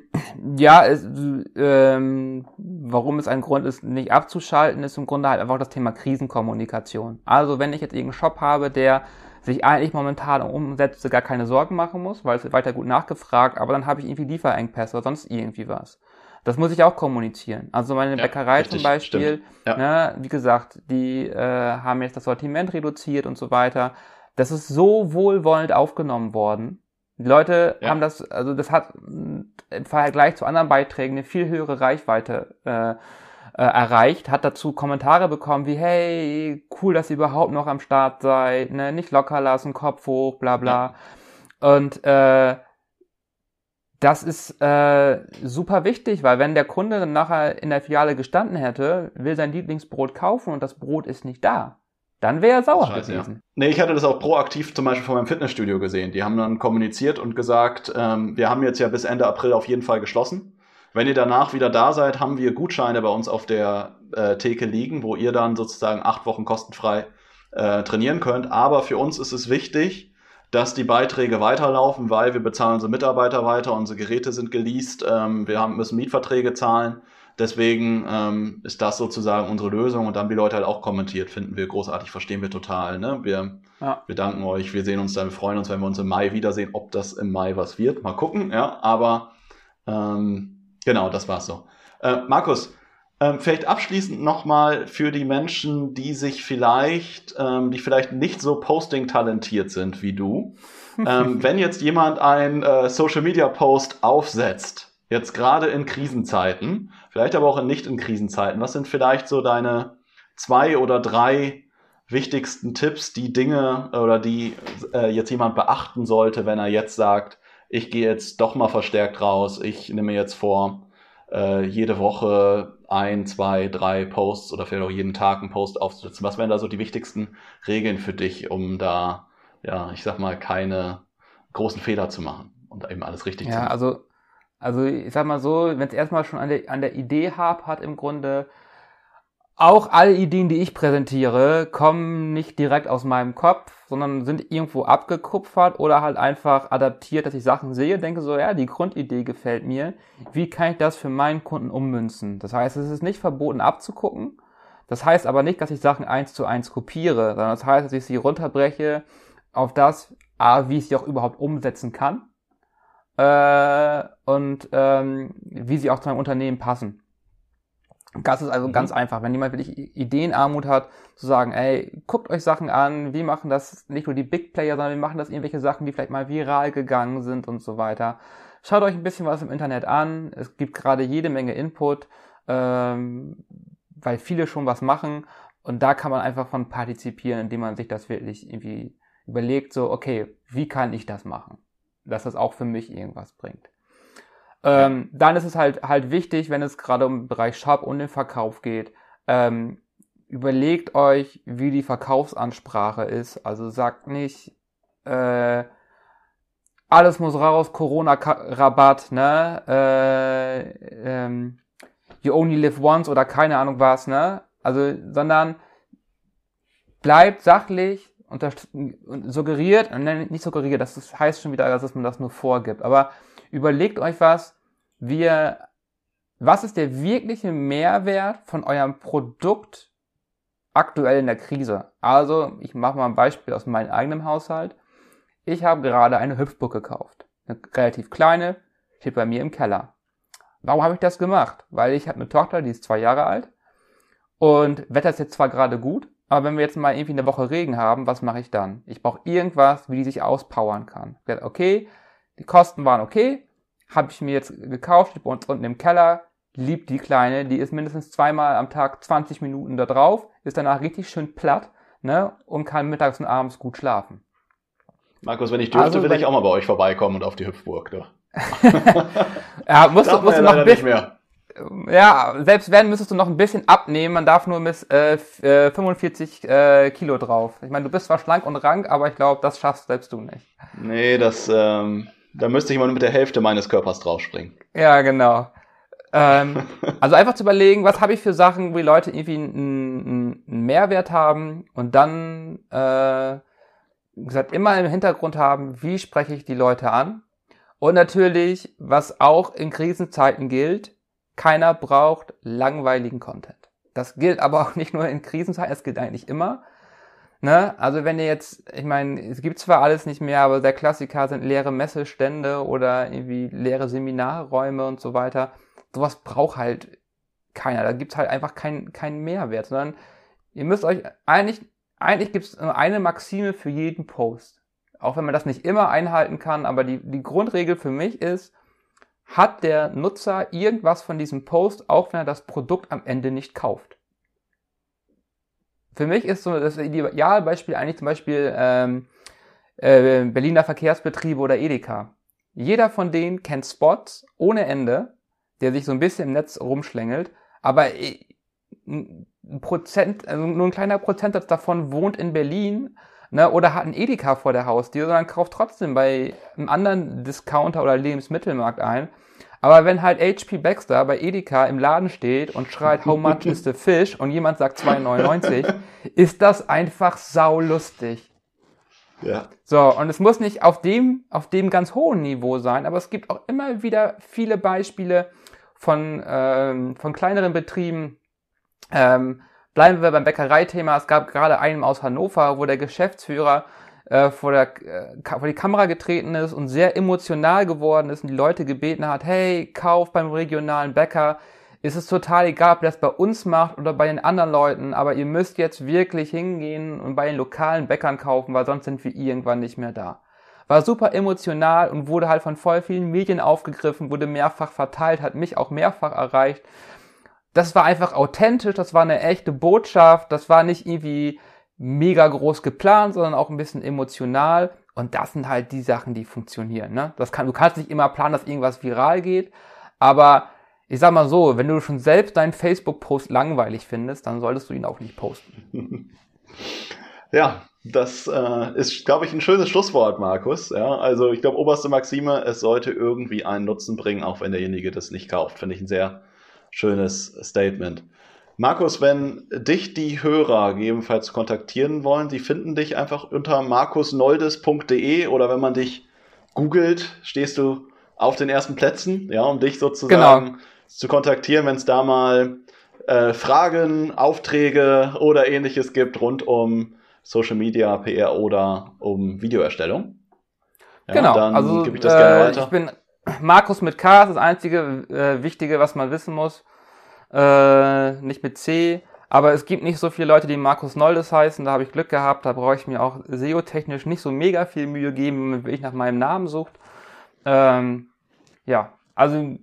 ja, es, ähm, warum es ein Grund ist, nicht abzuschalten, ist im Grunde halt einfach das Thema Krisenkommunikation. Also wenn ich jetzt irgendeinen Shop habe, der sich eigentlich momentan um Umsätze gar keine Sorgen machen muss, weil es wird weiter gut nachgefragt, aber dann habe ich irgendwie Lieferengpässe oder sonst irgendwie was. Das muss ich auch kommunizieren. Also meine Ja, Bäckerei richtig, zum Beispiel. Ja. ne, wie gesagt, die äh, haben jetzt das Sortiment reduziert und so weiter. Das ist so wohlwollend aufgenommen worden. Die Leute Ja. haben das, also das hat mh, im Vergleich zu anderen Beiträgen eine viel höhere Reichweite äh, äh, erreicht, hat dazu Kommentare bekommen wie, hey, cool, dass ihr überhaupt noch am Start seid, ne, nicht locker lassen, Kopf hoch, bla bla. Und äh, das ist äh, super wichtig, weil wenn der Kunde dann nachher in der Filiale gestanden hätte, will sein Lieblingsbrot kaufen und das Brot ist nicht da, dann wäre er sauer Scheiße, ja. gewesen. Nee, ich hatte das auch proaktiv zum Beispiel von meinem Fitnessstudio gesehen. Die haben dann kommuniziert und gesagt, ähm, wir haben jetzt ja bis Ende April auf jeden Fall geschlossen. Wenn ihr danach wieder da seid, haben wir Gutscheine bei uns auf der äh, Theke liegen, wo ihr dann sozusagen acht Wochen kostenfrei äh, trainieren könnt. Aber für uns ist es wichtig, dass die Beiträge weiterlaufen, weil wir bezahlen unsere Mitarbeiter weiter, unsere Geräte sind geleast, ähm, wir haben, müssen Mietverträge zahlen. Deswegen ähm, ist das sozusagen unsere Lösung und dann die Leute halt auch kommentiert, finden wir großartig, verstehen wir total. Ne? Wir, Ja. wir danken euch, wir sehen uns dann, wir freuen uns, wenn wir uns im Mai wiedersehen, ob das im Mai was wird. Mal gucken, ja, aber ähm, genau, das war's so. Äh, Markus, ähm, vielleicht abschließend nochmal für die Menschen, die sich vielleicht, ähm, die vielleicht nicht so posting-talentiert sind wie du. ähm, wenn jetzt jemand ein äh, Social-Media-Post aufsetzt, jetzt gerade in Krisenzeiten, vielleicht aber auch in nicht in Krisenzeiten, was sind vielleicht so deine zwei oder drei wichtigsten Tipps, die Dinge oder die äh, jetzt jemand beachten sollte, wenn er jetzt sagt, ich gehe jetzt doch mal verstärkt raus, ich nehme jetzt vor, äh, jede Woche ein, zwei, drei Posts oder vielleicht auch jeden Tag einen Post aufzusetzen. Was wären da so die wichtigsten Regeln für dich, um da, ja, ich sag mal, keine großen Fehler zu machen und eben alles richtig zu Ja, machen? also, also ich sag mal so, wenn es erstmal schon an der, an der Idee hapert im Grunde, auch alle Ideen, die ich präsentiere, kommen nicht direkt aus meinem Kopf, sondern sind irgendwo abgekupfert oder halt einfach adaptiert, dass ich Sachen sehe, denke so, ja, die Grundidee gefällt mir. Wie kann ich das für meinen Kunden ummünzen? Das heißt, es ist nicht verboten abzugucken. Das heißt aber nicht, dass ich Sachen eins zu eins kopiere, sondern das heißt, dass ich sie runterbreche auf das, A, wie ich sie auch überhaupt umsetzen kann äh, und ähm, wie sie auch zu meinem Unternehmen passen. Das ist also Mhm. ganz einfach. Wenn jemand wirklich Ideenarmut hat, zu sagen, ey, guckt euch Sachen an, wir machen das nicht nur die Big Player, sondern wir machen das irgendwelche Sachen, die vielleicht mal viral gegangen sind und so weiter. Schaut euch ein bisschen was im Internet an. Es gibt gerade jede Menge Input, ähm, weil viele schon was machen. Und da kann man einfach von partizipieren, indem man sich das wirklich irgendwie überlegt, so, okay, wie kann ich das machen? Dass das auch für mich irgendwas bringt. Ähm, dann ist es halt halt wichtig, wenn es gerade um den Bereich Shop und den Verkauf geht, ähm, überlegt euch, wie die Verkaufsansprache ist. Also sagt nicht, äh, alles muss raus, Corona-Rabatt, ne? Äh, ähm, you only live once oder keine Ahnung was, ne? Also, sondern bleibt sachlich, und suggeriert, nicht suggeriert, das heißt schon wieder, dass man das nur vorgibt, aber überlegt euch was, wie ihr, was ist der wirkliche Mehrwert von eurem Produkt aktuell in der Krise? Also, ich mache mal ein Beispiel aus meinem eigenen Haushalt. Ich habe gerade eine Hüpfburg gekauft. Eine relativ kleine, steht bei mir im Keller. Warum habe ich das gemacht? Weil ich habe eine Tochter, die ist zwei Jahre alt. Und Wetter ist jetzt zwar gerade gut, aber wenn wir jetzt mal irgendwie eine Woche Regen haben, was mache ich dann? Ich brauche irgendwas, wie die sich auspowern kann. Okay, die Kosten waren okay, habe ich mir jetzt gekauft, steht bei uns unten im Keller, liebt die Kleine, die ist mindestens zweimal am Tag 20 Minuten da drauf, ist danach richtig schön platt, ne, und kann mittags und abends gut schlafen. Markus, wenn ich dürfte, Also, will ich auch mal bei euch vorbeikommen und auf die Hüpfburg. Du. Ja, musst du, musst du noch ein bisschen, ja, selbst wenn, müsstest du noch ein bisschen abnehmen, man darf nur bis äh, f- äh, 45 äh, Kilo drauf. Ich meine, du bist zwar schlank und rank, aber ich glaube, das schaffst selbst du nicht. Nee, das, ähm, da müsste ich mal mit der Hälfte meines Körpers draufspringen. Ja, genau. Ähm, also einfach zu überlegen, was habe ich für Sachen, wo die Leute irgendwie einen, einen Mehrwert haben und dann, äh, wie gesagt, immer im Hintergrund haben, wie spreche ich die Leute an. Und natürlich, was auch in Krisenzeiten gilt, keiner braucht langweiligen Content. Das gilt aber auch nicht nur in Krisenzeiten, es gilt eigentlich immer. Ne? Also wenn ihr jetzt, ich meine, es gibt zwar alles nicht mehr, aber der Klassiker sind leere Messestände oder irgendwie leere Seminarräume und so weiter. Sowas braucht halt keiner. Da gibt's halt einfach keinen keinen Mehrwert, sondern ihr müsst euch eigentlich, eigentlich gibt's nur eine Maxime für jeden Post. Auch wenn man das nicht immer einhalten kann, aber die, die Grundregel für mich ist, hat der Nutzer irgendwas von diesem Post, auch wenn er das Produkt am Ende nicht kauft für mich ist so das Idealbeispiel eigentlich zum Beispiel ähm, äh, Berliner Verkehrsbetriebe oder Edeka. Jeder von denen kennt Spots ohne Ende, der sich so ein bisschen im Netz rumschlängelt, aber äh, ein Prozent, also nur ein kleiner Prozentsatz davon wohnt in Berlin ne, oder hat ein Edeka vor der Haustür, sondern kauft trotzdem bei einem anderen Discounter oder Lebensmittelmarkt ein. Aber wenn halt HP Baxter bei Edeka im Laden steht und schreit, how much is the fish? und jemand sagt 2,99, ist das einfach saulustig. Ja. So, und es muss nicht auf dem, auf dem ganz hohen Niveau sein, aber es gibt auch immer wieder viele Beispiele von, ähm, von kleineren Betrieben. Ähm, bleiben wir beim Bäckereithema. Es gab gerade einen aus Hannover, wo der Geschäftsführer äh, vor, der, äh, vor die Kamera getreten ist und sehr emotional geworden ist und die Leute gebeten hat, hey, kauf beim regionalen Bäcker. Ist es total egal, ob ihr das bei uns macht oder bei den anderen Leuten, aber ihr müsst jetzt wirklich hingehen und bei den lokalen Bäckern kaufen, weil sonst sind wir irgendwann nicht mehr da. War super emotional und wurde halt von voll vielen Medien aufgegriffen, wurde mehrfach verteilt, hat mich auch mehrfach erreicht. Das war einfach authentisch, das war eine echte Botschaft, das war nicht irgendwie mega groß geplant, sondern auch ein bisschen emotional. Und das sind halt die Sachen, die funktionieren. Ne? Das kann, du kannst nicht immer planen, dass irgendwas viral geht, aber ich sag mal so, wenn du schon selbst deinen Facebook-Post langweilig findest, dann solltest du ihn auch nicht posten. Ja, das äh, ist, glaube ich, ein schönes Schlusswort, Markus. Ja, also ich glaube, oberste Maxime, es sollte irgendwie einen Nutzen bringen, auch wenn derjenige das nicht kauft. Finde ich ein sehr schönes Statement. Markus, wenn dich die Hörer gegebenenfalls kontaktieren wollen, die finden dich einfach unter markusnoldes.de oder wenn man dich googelt, stehst du auf den ersten Plätzen, ja, um dich sozusagen genau. zu kontaktieren, wenn es da mal äh, Fragen, Aufträge oder ähnliches gibt rund um Social Media, PR oder um Videoerstellung. Ja, genau, dann also gebe ich das äh, gerne weiter. Ich bin Markus mit K, ist das einzige äh, Wichtige, was man wissen muss äh, nicht mit C. Aber es gibt nicht so viele Leute, die Markus Noldes heißen. Da habe ich Glück gehabt. Da brauche ich mir auch SEO-technisch nicht so mega viel Mühe geben, wenn wirklich nach meinem Namen sucht. Ähm, ja, also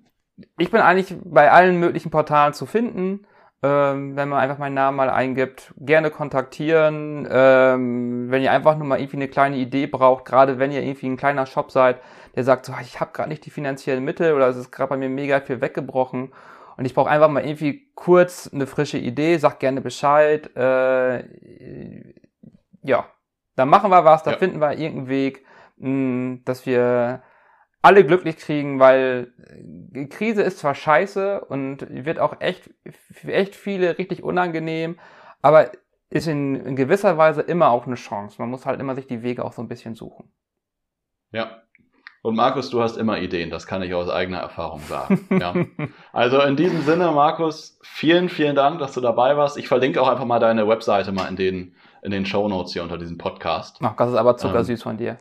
ich bin eigentlich bei allen möglichen Portalen zu finden. Ähm, wenn man einfach meinen Namen mal eingibt, gerne kontaktieren. Ähm, wenn ihr einfach nur mal irgendwie eine kleine Idee braucht, gerade wenn ihr irgendwie ein kleiner Shop seid, der sagt so, ich habe gerade nicht die finanziellen Mittel oder es ist gerade bei mir mega viel weggebrochen und ich brauche einfach mal irgendwie kurz eine frische Idee, sag gerne Bescheid. Äh, ja, dann machen wir was, da ja. finden wir irgendeinen Weg, mh, dass wir alle glücklich kriegen, weil die Krise ist zwar scheiße und wird auch echt, echt viele richtig unangenehm, aber ist in, in gewisser Weise immer auch eine Chance. Man muss halt immer sich die Wege auch so ein bisschen suchen. Ja, und Markus, du hast immer Ideen, das kann ich aus eigener Erfahrung sagen. Ja. Also in diesem Sinne, Markus, vielen, vielen Dank, dass du dabei warst. Ich verlinke auch einfach mal deine Webseite mal in den, in den Show Notes hier unter diesem Podcast. Ach, das ist aber zuckersüß ähm, von dir.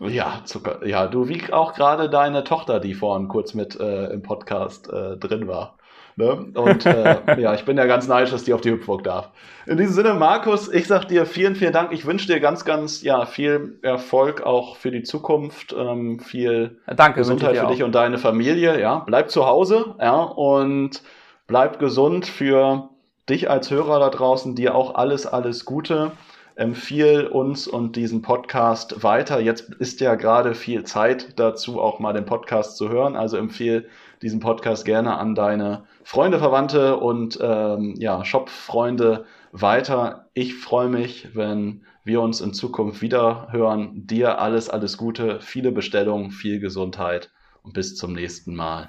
Ja, Zucker. Ja, du wie auch gerade deine Tochter, die vorhin kurz mit äh, im Podcast äh, drin war. Ne? Und äh, ja, ich bin ja ganz neidisch, dass die auf die Hüpfburg darf. In diesem Sinne, Markus, ich sag dir vielen, vielen Dank. Ich wünsche dir ganz, ganz ja, viel Erfolg auch für die Zukunft, ähm, viel Danke, Gesundheit für dich und deine Familie. Ja, bleib zu Hause, ja, und bleib gesund für dich als Hörer da draußen. Dir auch alles, alles Gute. Empfiehl uns und diesen Podcast weiter. Jetzt ist ja gerade viel Zeit dazu, auch mal den Podcast zu hören. Also empfehle diesen Podcast gerne an deine Freunde, Verwandte und ähm, ja, Shop-Freunde weiter. Ich freue mich, wenn wir uns in Zukunft wieder hören. Dir alles, alles Gute, viele Bestellungen, viel Gesundheit und bis zum nächsten Mal.